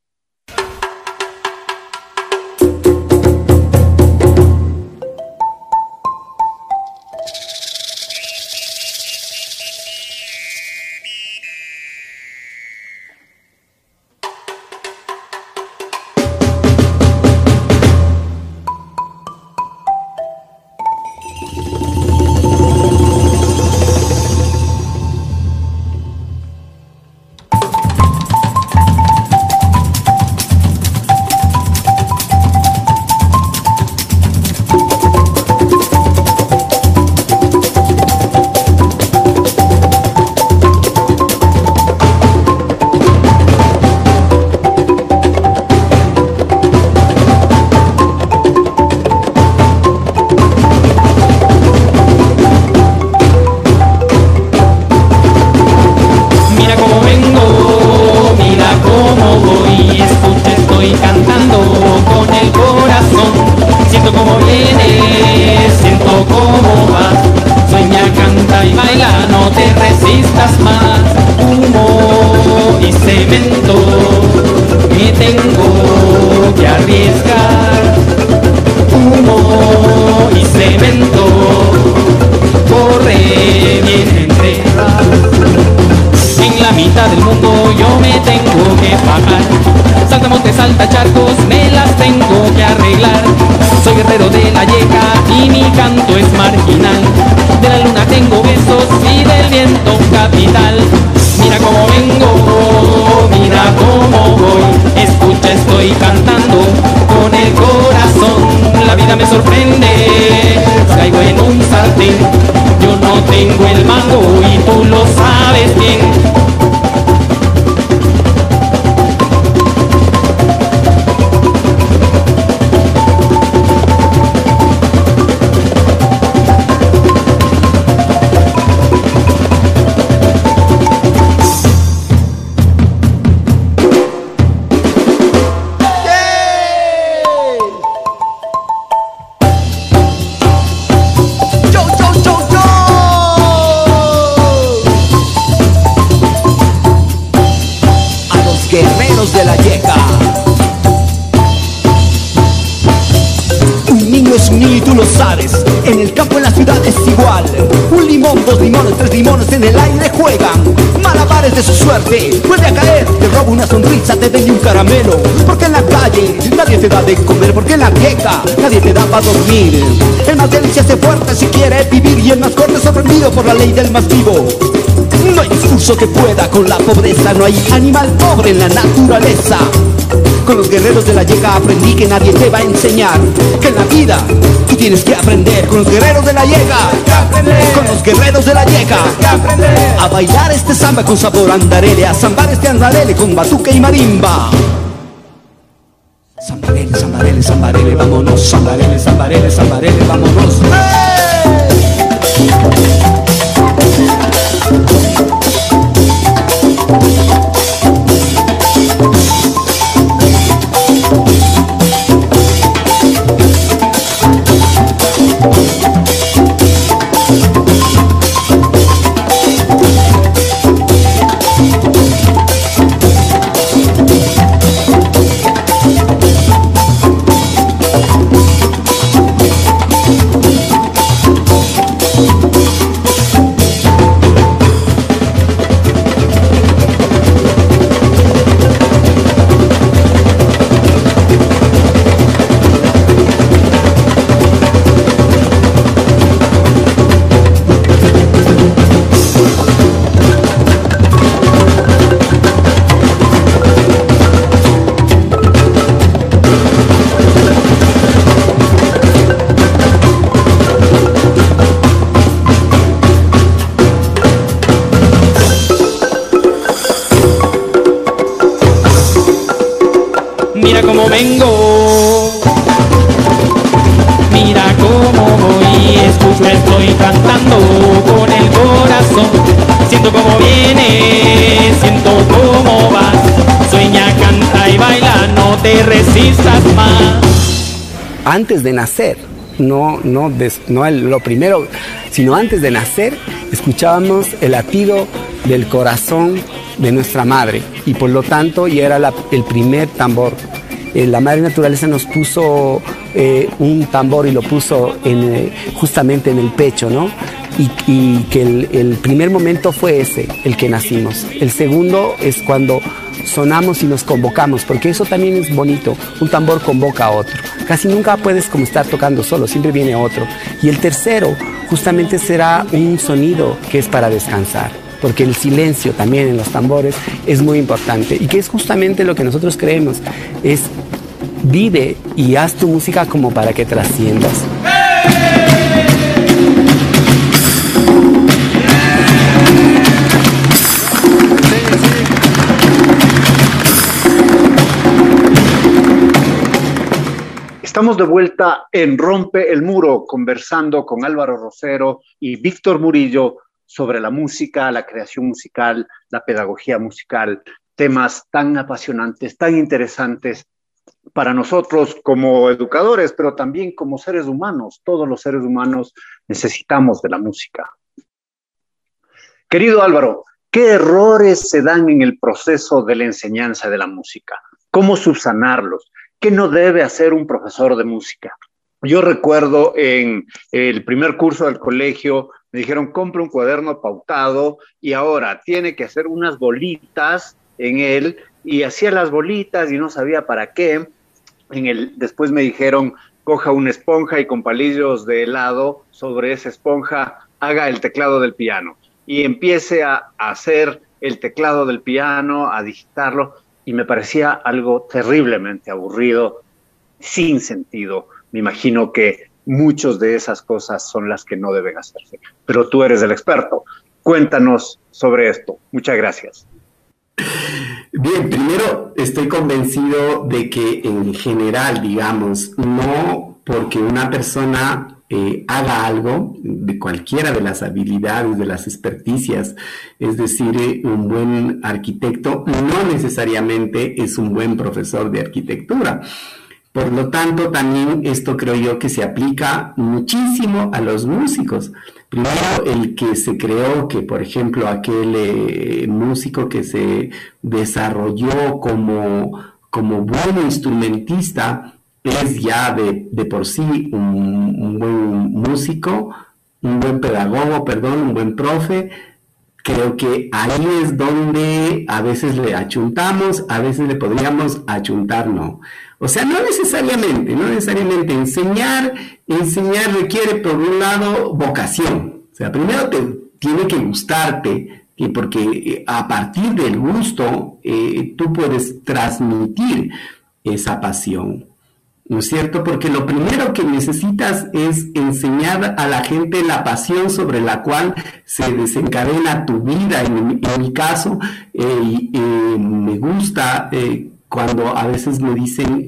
Por la ley del más vivo. No hay discurso que pueda con la pobreza, no hay animal pobre en la naturaleza. Con los guerreros de la llega aprendí que nadie te va a enseñar que en la vida tú tienes que aprender. Con los guerreros de la llega, con los guerreros de la llega, a bailar este samba con sabor andarele, a zambar este andarele con batuque y marimba. Zambarele, zambarele, zambarele, vámonos, zambarele, zambarele, zambarele, vámonos. Antes de nacer, no, no, no lo primero, sino antes de nacer, escuchábamos el latido del corazón de nuestra madre y por lo tanto ya era el primer tambor. Eh, la madre naturaleza nos puso eh, un tambor y lo puso eh, justamente en el pecho, ¿no? Y, que el primer momento fue ese, el que nacimos. El segundo es cuando sonamos y nos convocamos, porque eso también es bonito. Un tambor convoca a otro. Casi nunca puedes como estar tocando solo, siempre viene otro. Y el tercero justamente será un sonido que es para descansar porque el silencio también en los tambores es muy importante y que es justamente lo que nosotros creemos, es vive y haz tu música como para que trasciendas. Estamos de vuelta en Rompe el Muro, conversando con Álvaro Rosero y Víctor Murillo sobre la música, la creación musical, la pedagogía musical, temas tan apasionantes, tan interesantes para nosotros como educadores, pero también como seres humanos. Todos los seres humanos necesitamos de la música. Querido Álvaro, ¿Qué errores se dan en el proceso de la enseñanza de la música? ¿Cómo subsanarlos? ¿Qué no debe hacer un profesor de música? Yo recuerdo en el primer curso del colegio, me dijeron, compre un cuaderno pautado y ahora tiene que hacer unas bolitas en él y hacía las bolitas y no sabía para qué. En el, después me dijeron, coja una esponja y con palillos de helado sobre esa esponja haga el teclado del piano y empiece a, hacer el teclado del piano, a digitarlo, y me parecía algo terriblemente aburrido, sin sentido. Me imagino que muchas de esas cosas son las que no deben hacerse. Pero tú eres el experto. Cuéntanos sobre esto. Muchas gracias. Bien, primero estoy convencido de que en general, digamos, no porque una persona eh, haga algo de cualquiera de las habilidades, de las experticias, es decir, eh, un buen arquitecto no necesariamente es un buen profesor de arquitectura. Por lo tanto, también esto creo yo que se aplica muchísimo a los músicos. Primero, el que se creó que, por ejemplo, aquel eh, músico que se desarrolló como, como buen instrumentista, es ya de, por sí un, buen músico, un buen pedagogo, perdón, un buen profe, creo que ahí es donde a veces le achuntamos, a veces le podríamos achuntar no. O sea, no necesariamente, no necesariamente enseñar, enseñar requiere por un lado vocación. O sea, primero te tiene que gustarte, porque eh, a partir del gusto eh, tú puedes transmitir esa pasión. ¿No es cierto? Porque lo primero que necesitas es enseñar a la gente la pasión sobre la cual se desencadena tu vida. En, mi caso, eh, eh, me gusta eh, cuando a veces me dicen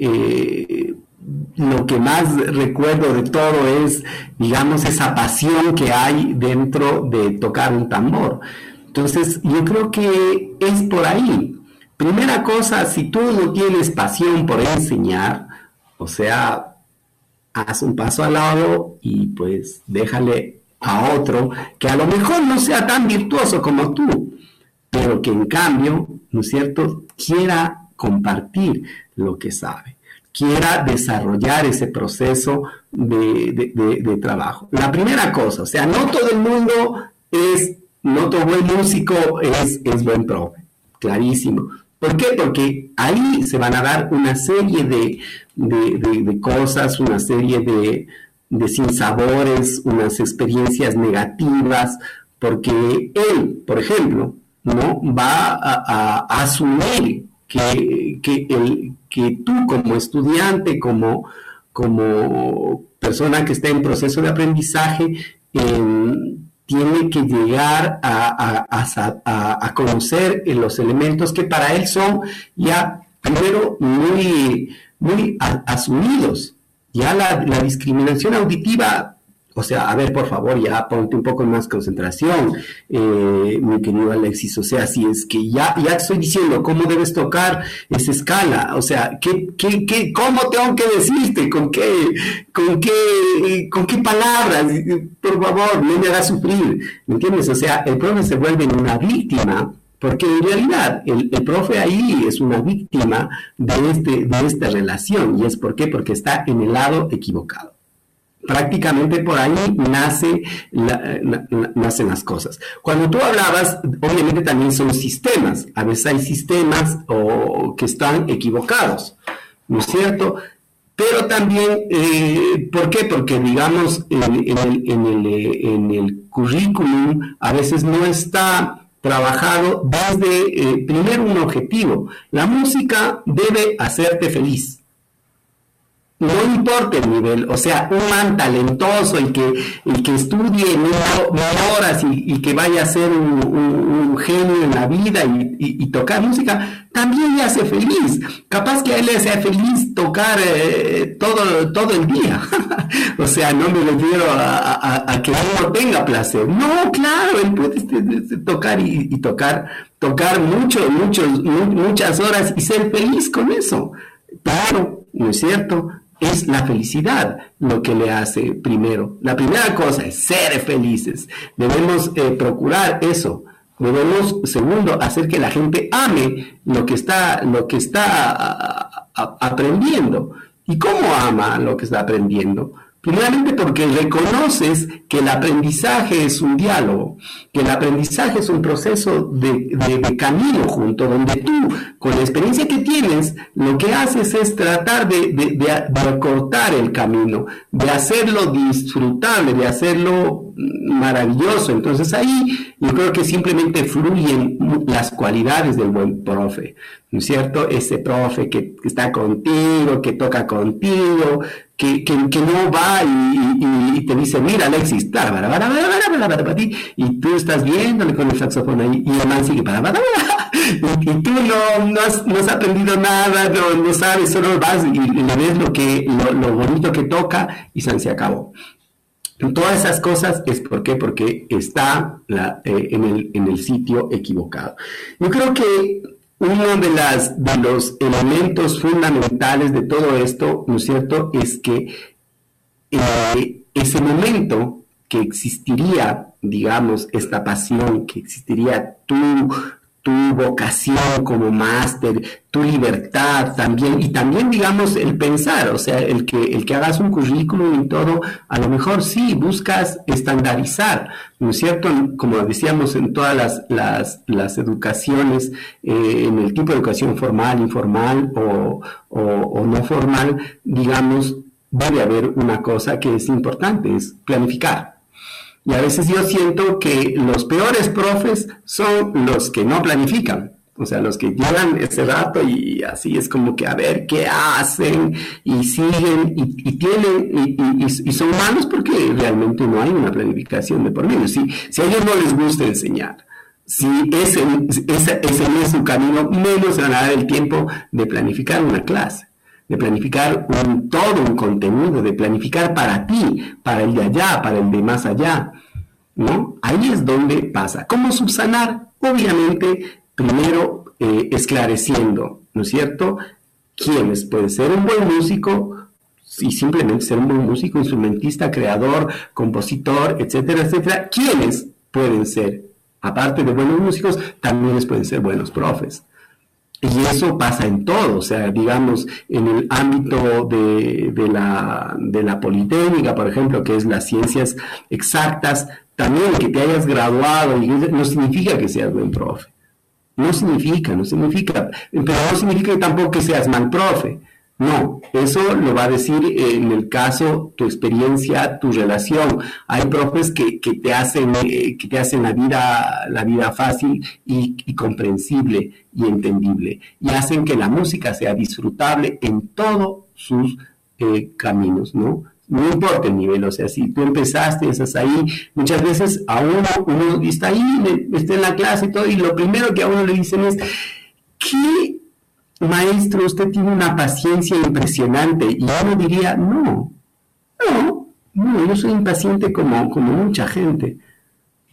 lo que más recuerdo de todo es, digamos, esa pasión que hay dentro de tocar un tambor. Entonces, yo creo que es por ahí. Primera cosa, si tú no tienes pasión por enseñar, o sea, haz un paso al lado y pues déjale a otro que a lo mejor no sea tan virtuoso como tú, pero que en cambio, ¿no es cierto?, quiera compartir lo que sabe, quiera desarrollar ese proceso de, trabajo. La primera cosa, o sea, no todo el mundo es, no todo buen músico es, es buen profe, clarísimo. ¿Por qué? Porque ahí se van a dar una serie de, cosas, una serie de, sinsabores, unas experiencias negativas, porque él, por ejemplo, ¿no? va a, asumir que, el, que tú como estudiante, como, como persona que está en proceso de aprendizaje, tiene que llegar a, conocer los elementos que para él son ya primero muy, muy asumidos. Ya la discriminación auditiva o sea, a ver, por favor, ya ponte un poco más concentración, eh, mi querido Alexis. O sea, si es que ya, ya te estoy diciendo cómo debes tocar esa escala, o sea, ¿qué, qué, qué, ¿cómo tengo que decirte? ¿Con qué, con qué, con qué palabras? Por favor, no me hagas sufrir. ¿Me entiendes? O sea, el profe se vuelve una víctima porque en realidad el, el, profe ahí es una víctima de, este, de esta relación. ¿Y es por qué? Porque está en el lado equivocado prácticamente por ahí nace nacen las cosas. Cuando tú hablabas, obviamente también son sistemas. A veces hay sistemas que están equivocados, ¿no es cierto? Pero también, eh, ¿por qué? Porque, digamos, en, el, currículum a veces no está trabajado desde, eh, primero, un objetivo. La música debe hacerte feliz no importa el nivel, o sea, un man talentoso y que, y que estudie mil, horas y, que vaya a ser un, genio en la vida y, tocar música, también le hace feliz. Capaz que a él le sea feliz tocar eh, todo, todo el día. o sea, no me refiero a, que uno tenga placer. No, claro, él puede este, tocar y, tocar, tocar mucho, mucho, muchas horas y ser feliz con eso. Claro, ¿no es cierto? Es la felicidad lo que le hace primero. La primera cosa es ser felices. Debemos eh, procurar eso. Debemos, segundo, hacer que la gente ame lo que está, lo que está aprendiendo. ¿Y cómo ama lo que está aprendiendo? Primeramente porque reconoces que el aprendizaje es un diálogo, que el aprendizaje es un proceso de, camino junto, donde tú, con la experiencia que tienes, lo que haces es tratar de, de acortar el camino, de hacerlo disfrutable, de hacerlo maravilloso. Entonces ahí yo creo que simplemente fluyen las cualidades del buen profe, ¿no es cierto? Ese profe que, está contigo, que toca contigo, que, que, no va y, te dice, mira Alexis, y tú estás viéndole con el saxofón ahí y el man sigue para, y, tú no, no, has, aprendido nada, no, no sabes, solo vas y, le ves lo, que, lo, bonito que toca y se acabó. Todas esas cosas es por qué, porque está eh, en, el, en, el, sitio equivocado. Yo creo que uno de, las, de los elementos fundamentales de todo esto, ¿no es cierto?, es que eh, ese momento que existiría, digamos, esta pasión, que existiría tú tu vocación como máster, tu libertad también, y también digamos el pensar, o sea, el que, el que hagas un currículum y todo, a lo mejor sí, buscas estandarizar, ¿no es cierto? Como decíamos en todas las, las, las educaciones, eh, en el tipo de educación formal, informal o, o no formal, digamos, debe haber una cosa que es importante, es planificar. Y a veces yo siento que los peores profes son los que no planifican. O sea, los que llevan ese rato y así es como que a ver qué hacen y siguen y, tienen y, son malos porque realmente no hay una planificación de por medio. Si, si a ellos no les gusta enseñar, si ese, ese, ese no es su camino, menos van a dar el tiempo de planificar una clase de planificar un, todo un contenido, de planificar para ti, para el de allá, para el de más allá, ¿no? Ahí es donde pasa. ¿Cómo subsanar? Obviamente, primero eh, esclareciendo, ¿no es cierto? ¿Quiénes pueden ser un buen músico? Y simplemente ser un buen músico, instrumentista, creador, compositor, etcétera, etcétera. ¿Quiénes pueden ser? Aparte de buenos músicos, también pueden ser buenos profes. Y eso pasa en todo, o sea, digamos, en el ámbito de, la, de la Politécnica, por ejemplo, que es las ciencias exactas, también que te hayas graduado no significa que seas buen profe. No significa, no significa, pero no significa tampoco que seas mal profe. No, eso lo va a decir en el caso tu experiencia, tu relación. Hay profes que, te hacen eh, que te hacen la vida la vida fácil y, comprensible y entendible y hacen que la música sea disfrutable en todos sus eh, caminos, ¿no? No importa el nivel, o sea, si tú empezaste, estás ahí, muchas veces a uno, uno está ahí, está en la clase y todo, y lo primero que a uno le dicen es, ¿qué maestro, usted tiene una paciencia impresionante. Y uno diría, no, no, no, yo soy impaciente como, como mucha gente,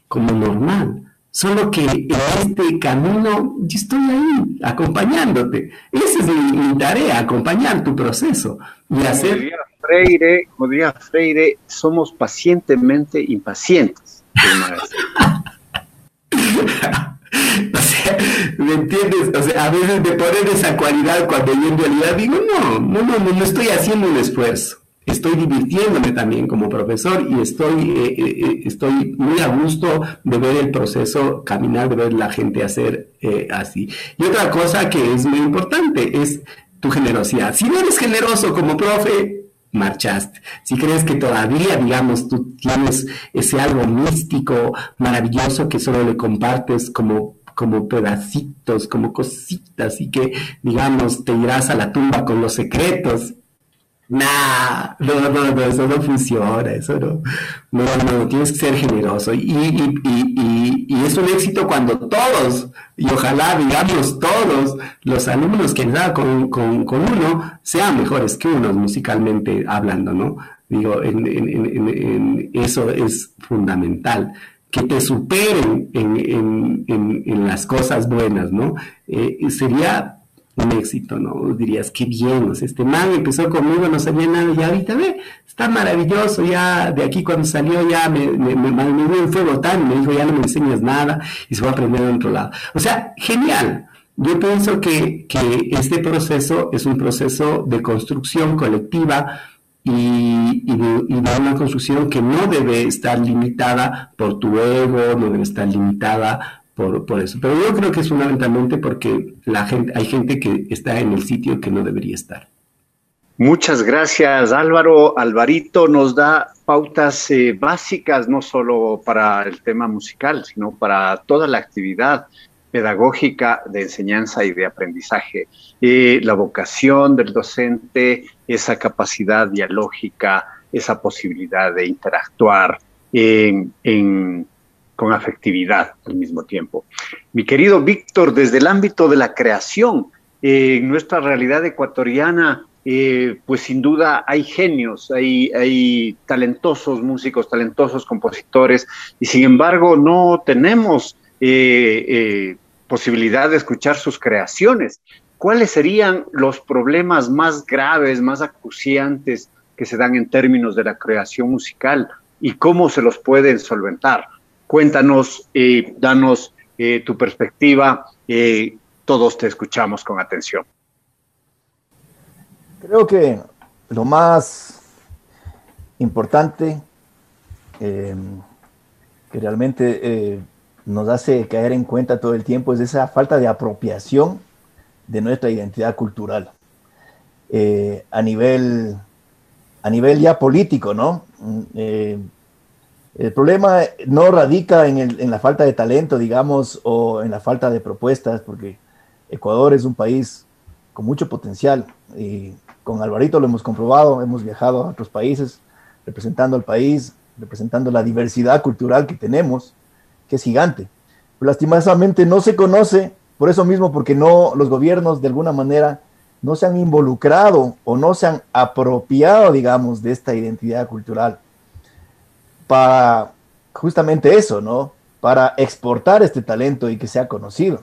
como normal. Solo que en este camino yo estoy ahí, acompañándote. Esa es mi, tarea, acompañar tu proceso y hacer... Freire, como diría Freire, somos pacientemente impacientes. O sea, ¿me entiendes? O sea, a veces de poner esa cualidad cuando yo en realidad digo, no, no, no, no, estoy haciendo un esfuerzo. Estoy divirtiéndome también como profesor y estoy, eh, eh, eh, estoy muy a gusto de ver el proceso caminar, de ver la gente hacer así. Y otra cosa que es muy importante es tu generosidad. Si no eres generoso como profe, marchaste. Si crees que todavía, digamos, tú tienes ese algo místico, maravilloso que solo le compartes como como pedacitos, como cositas y que, digamos, te irás a la tumba con los secretos Nah, no, no, no, eso no funciona, eso no. No, no, tienes que ser generoso. Y, y, y, y, es un éxito cuando todos, y ojalá, digamos, todos los alumnos que nada con, con, con, uno sean mejores que uno musicalmente hablando, ¿no? Digo, en, en, en, eso es fundamental. Que te superen en, las cosas buenas, ¿no? Eh, sería un éxito, ¿no? Dirías, qué bien, o sea, este man empezó conmigo, no sabía nada, y ahorita ve, está maravilloso, ya de aquí cuando salió ya me, me, me, me fuego tan, me dijo, ya no me enseñas nada, y se va a aprender de otro lado. O sea, genial. Yo pienso que, que este proceso es un proceso de construcción colectiva, y, y, de, y, de, una construcción que no debe estar limitada por tu ego, no debe estar limitada por, por, eso. Pero yo creo que es fundamentalmente porque la gente, hay gente que está en el sitio que no debería estar. Muchas gracias Álvaro. Alvarito nos da pautas eh, básicas no solo para el tema musical, sino para toda la actividad pedagógica de enseñanza y de aprendizaje. Eh, la vocación del docente, esa capacidad dialógica, esa posibilidad de interactuar en, en con afectividad al mismo tiempo. Mi querido Víctor, desde el ámbito de la creación, eh, en nuestra realidad ecuatoriana, eh, pues sin duda hay genios, hay, talentosos músicos, talentosos compositores, y sin embargo no tenemos eh, posibilidad de escuchar sus creaciones. ¿Cuáles serían los problemas más graves, más acuciantes que se dan en términos de la creación musical y cómo se los pueden solventar? Cuéntanos, eh, danos eh, tu perspectiva. Eh, todos te escuchamos con atención. Creo que lo más importante que realmente nos hace caer en cuenta todo el tiempo es esa falta de apropiación de nuestra identidad cultural a nivel a nivel ya político, ¿no? El problema no radica en, la falta de talento, digamos, o en la falta de propuestas, porque Ecuador es un país con mucho potencial y con Alvarito lo hemos comprobado, hemos viajado a otros países representando al país, representando la diversidad cultural que tenemos, que es gigante. Lastimosamente no se conoce, por eso mismo, porque no los gobiernos de alguna manera no se han involucrado o no se han apropiado, digamos, de esta identidad cultural para justamente eso, ¿no? Para exportar este talento y que sea conocido.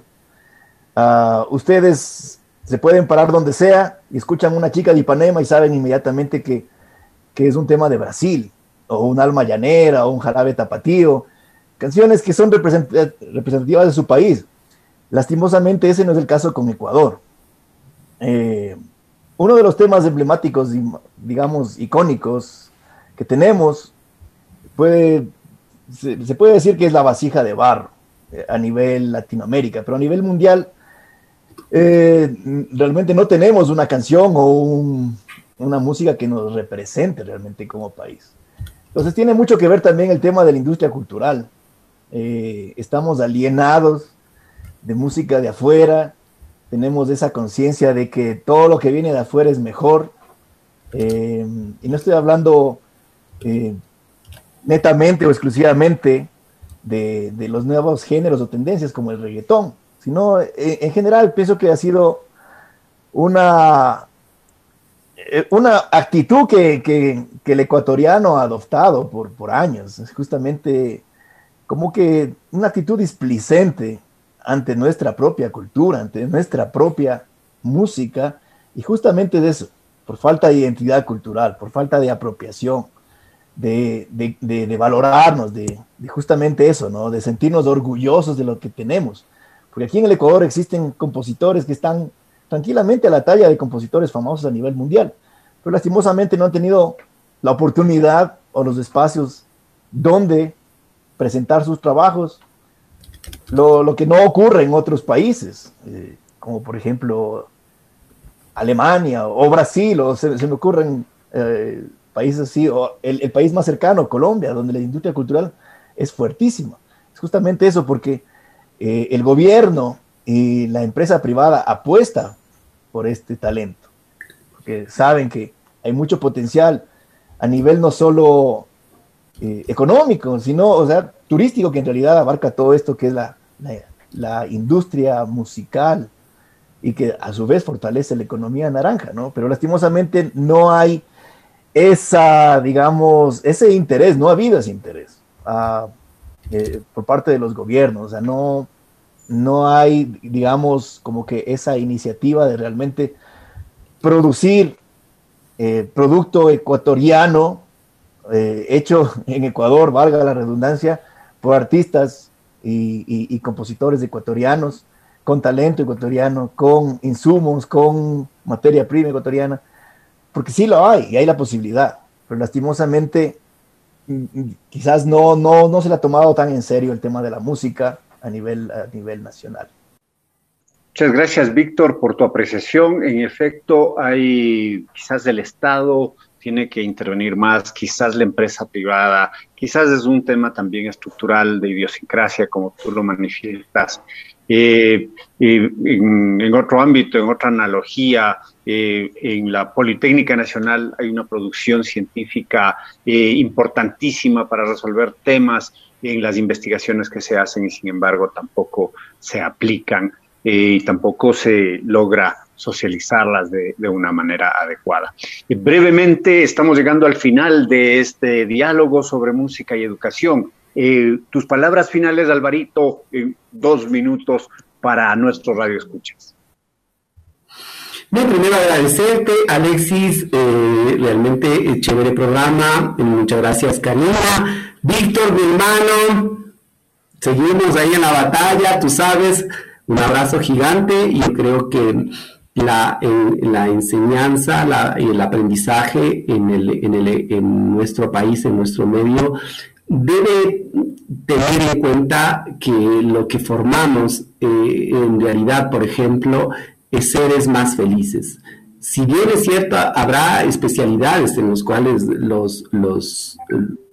Uh, ustedes se pueden parar donde sea y escuchan una chica de Ipanema y saben inmediatamente que, que es un tema de Brasil, o un alma llanera, o un jarabe tapatío, canciones que son representativas de su país. Lastimosamente ese no es el caso con Ecuador. Eh, uno de los temas emblemáticos, digamos, icónicos que tenemos puede, se, puede decir que es la vasija de barro eh, a nivel Latinoamérica, pero a nivel mundial eh, realmente no tenemos una canción o una música que nos represente realmente como país. Entonces tiene mucho que ver también el tema de la industria cultural. Eh, estamos alienados de música de afuera, tenemos esa conciencia de que todo lo que viene de afuera es mejor. y no estoy hablando netamente o exclusivamente de, los nuevos géneros o tendencias como el reggaetón, sino eh, en, general pienso que ha sido una, eh, una actitud que, el ecuatoriano ha adoptado por, por años, es justamente como que una actitud displicente ante nuestra propia cultura, ante nuestra propia música, y justamente de eso, por falta de identidad cultural, por falta de apropiación, de, de, de, valorarnos, de, justamente eso, ¿no? De sentirnos orgullosos de lo que tenemos. Porque aquí en el Ecuador existen compositores que están tranquilamente a la talla de compositores famosos a nivel mundial, pero lastimosamente no han tenido la oportunidad o los espacios donde presentar sus trabajos, lo, lo que no ocurre en otros países, eh, como por ejemplo Alemania o Brasil, o se, me ocurren eh, países así, o el, país más cercano, Colombia, donde la industria cultural es fuertísima. Es justamente eso, porque eh, el gobierno y la empresa privada apuesta por este talento, porque saben que hay mucho potencial a nivel no solo eh, económico, sino, o sea, turístico, que en realidad abarca todo esto que es la, la industria musical y que a su vez fortalece la economía naranja, ¿no? Pero lastimosamente no hay esa, digamos, ese interés, no ha habido ese interés ah, eh, por parte de los gobiernos, o sea, no, no hay, digamos, como que esa iniciativa de realmente producir eh, producto ecuatoriano eh, hecho en Ecuador, valga la redundancia, por artistas y, compositores ecuatorianos, con talento ecuatoriano, con insumos, con materia prima ecuatoriana, porque sí lo hay y hay la posibilidad, pero lastimosamente mm, mm, quizás no, no, no se le ha tomado tan en serio el tema de la música a nivel, a nivel nacional. Muchas gracias, Víctor, por tu apreciación. En efecto, hay quizás el Estado tiene que intervenir más, quizás la empresa privada, quizás es un tema también estructural de idiosincrasia, como tú lo manifiestas. Eh, en, otro ámbito, en otra analogía, eh, en la Politécnica Nacional hay una producción científica eh, importantísima para resolver temas en las investigaciones que se hacen y sin embargo tampoco se aplican y tampoco se logra socializarlas de, una manera adecuada. brevemente, estamos llegando al final de este diálogo sobre música y educación. Eh, tus palabras finales, Alvarito, en dos minutos para nuestros radioescuchas. Bueno, primero agradecerte, Alexis, eh, realmente eh, chévere programa, muchas gracias, Karina. Víctor, mi hermano, seguimos ahí en la batalla, tú sabes, un abrazo gigante y yo creo que la, la enseñanza, la, el aprendizaje en, el, en, el, en nuestro país, en nuestro medio, debe tener en cuenta que lo que formamos eh, en realidad, por ejemplo, es seres más felices. Si bien es cierto, habrá especialidades en las cuales los, los,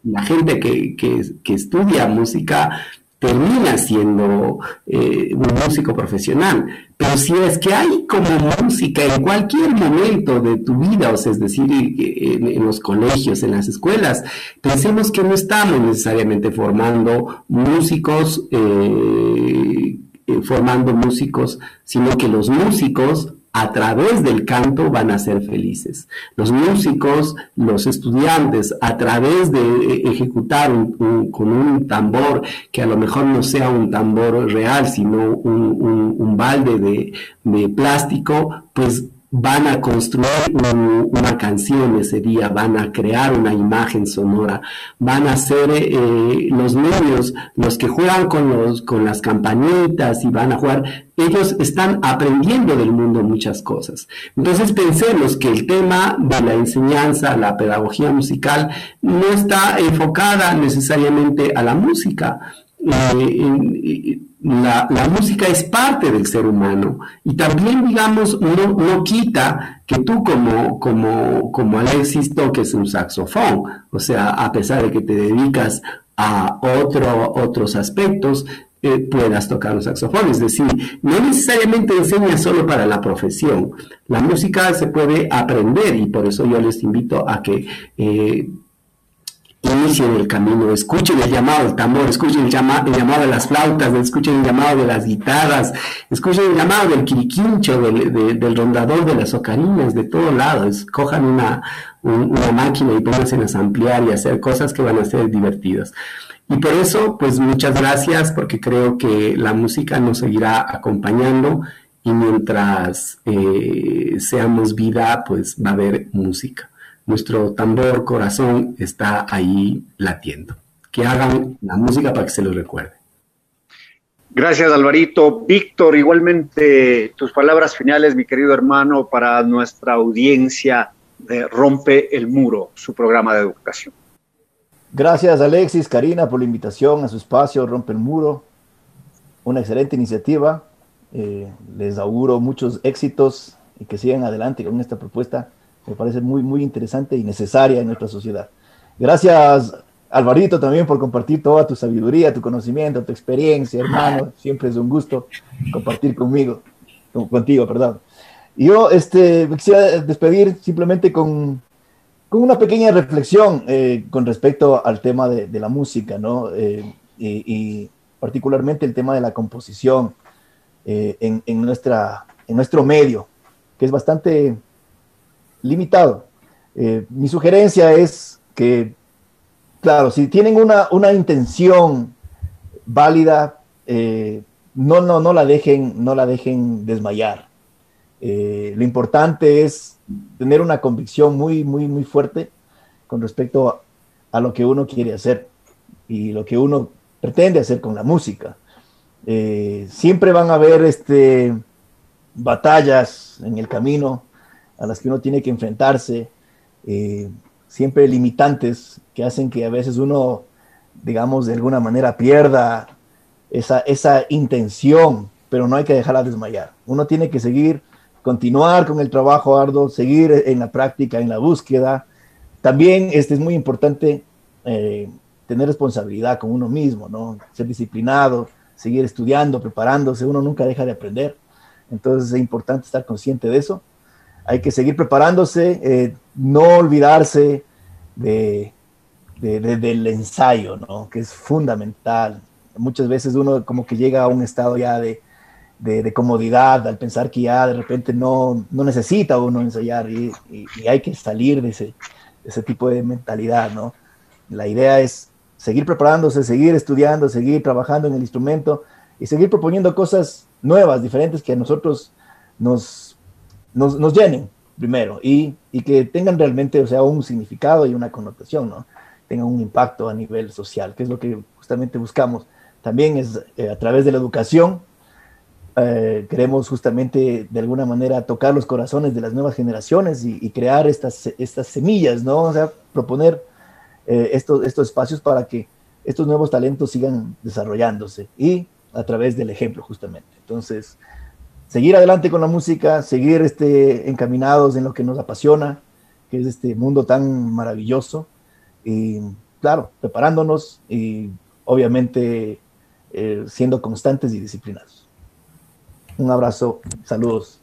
la gente que, que, que estudia música termina siendo eh, un músico profesional. Pero si es que hay como música en cualquier momento de tu vida, o es decir, en, los colegios, en las escuelas, pensemos que no estamos necesariamente formando músicos, eh, eh, formando músicos, sino que los músicos a través del canto van a ser felices. Los músicos, los estudiantes, a través de eh, ejecutar con un tambor, que a lo mejor no sea un tambor real, sino un, balde de, de plástico, pues van a construir una canción ese día, van a crear una imagen sonora, van a ser eh, los niños, los que juegan con, los, con las campanitas y van a jugar, ellos están aprendiendo del mundo muchas cosas. Entonces pensemos que el tema de la enseñanza, la pedagogía musical, no está enfocada necesariamente a la música. Eh, la, música es parte del ser humano y también, digamos, no, no quita que tú como, como, como Alexis toques un saxofón, o sea, a pesar de que te dedicas a otro, otros aspectos, eh, puedas tocar un saxofón. Es decir, no necesariamente enseña solo para la profesión. La música se puede aprender y por eso yo les invito a que eh, inicien el camino, escuchen el llamado del tambor, escuchen el, llamado de las flautas, escuchen el llamado de las guitarras, escuchen el llamado del quiriquincho, del, rondador, de las ocarinas, de todo lado, cojan una, máquina y pónganse a ampliar y hacer cosas que van a ser divertidas. Y por eso, pues muchas gracias, porque creo que la música nos seguirá acompañando y mientras eh, seamos vida, pues va a haber música nuestro tambor corazón está ahí latiendo. Que hagan la música para que se lo recuerde. Gracias, Alvarito. Víctor, igualmente tus palabras finales, mi querido hermano, para nuestra audiencia de Rompe el Muro, su programa de educación. Gracias, Alexis, Karina, por la invitación a su espacio Rompe el Muro. Una excelente iniciativa. Eh, les auguro muchos éxitos y que sigan adelante con esta propuesta me parece muy, muy interesante y necesaria en nuestra sociedad. Gracias, Alvarito, también por compartir toda tu sabiduría, tu conocimiento, tu experiencia, hermano. Siempre es un gusto compartir conmigo, contigo, perdón. Yo este, quisiera despedir simplemente con, con una pequeña reflexión eh, con respecto al tema de, de la música, ¿no? Eh, y, particularmente el tema de la composición eh, en, en, nuestra, en nuestro medio, que es bastante limitado. Eh, mi sugerencia es que, claro, si tienen una, intención válida, eh, no, no, no la dejen, no la dejen desmayar. Eh, lo importante es tener una convicción muy, muy, muy fuerte con respecto a, a, lo que uno quiere hacer y lo que uno pretende hacer con la música. Siempre van a haber este, batallas en el camino a las que uno tiene que enfrentarse, eh, siempre limitantes que hacen que a veces uno, digamos, de alguna manera pierda esa, esa intención, pero no hay que dejarla desmayar. Uno tiene que seguir, continuar con el trabajo arduo, seguir en la práctica, en la búsqueda. También este, es muy importante eh, tener responsabilidad con uno mismo, ¿no? Ser disciplinado, seguir estudiando, preparándose, uno nunca deja de aprender. Entonces es importante estar consciente de eso. Hay que seguir preparándose, eh, no olvidarse de, del ensayo, ¿no? que es fundamental. Muchas veces uno como que llega a un estado ya de, comodidad al pensar que ya de repente no, no necesita uno ensayar y, hay que salir de ese, ese tipo de mentalidad. ¿no? La idea es seguir preparándose, seguir estudiando, seguir trabajando en el instrumento y seguir proponiendo cosas nuevas, diferentes que a nosotros nos, nos, llenen primero y, que tengan realmente, o sea, un significado y una connotación, ¿no? Tengan un impacto a nivel social, que es lo que justamente buscamos. También es eh, a través de la educación, eh, queremos justamente de alguna manera tocar los corazones de las nuevas generaciones y, crear estas, estas semillas, ¿no? O sea, proponer eh, estos, estos espacios para que estos nuevos talentos sigan desarrollándose y a través del ejemplo justamente. Entonces, seguir adelante con la música, seguir este, encaminados en lo que nos apasiona, que es este mundo tan maravilloso, y claro, preparándonos y obviamente eh, siendo constantes y disciplinados. Un abrazo, saludos.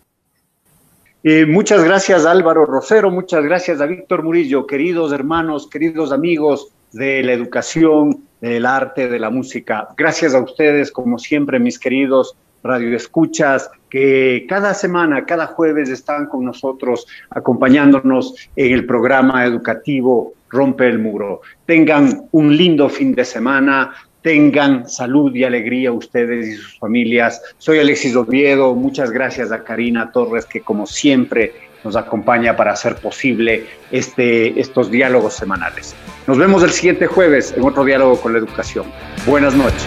Eh, muchas gracias Álvaro Rosero, muchas gracias a Víctor Murillo, queridos hermanos, queridos amigos de la educación, del arte, de la música. Gracias a ustedes, como siempre, mis queridos radioescuchas, que cada semana, cada jueves están con nosotros acompañándonos en el programa educativo Rompe el Muro. Tengan un lindo fin de semana, tengan salud y alegría ustedes y sus familias. Soy Alexis Oviedo, muchas gracias a Karina Torres que como siempre nos acompaña para hacer posible este, estos diálogos semanales. Nos vemos el siguiente jueves en otro diálogo con la educación. Buenas noches.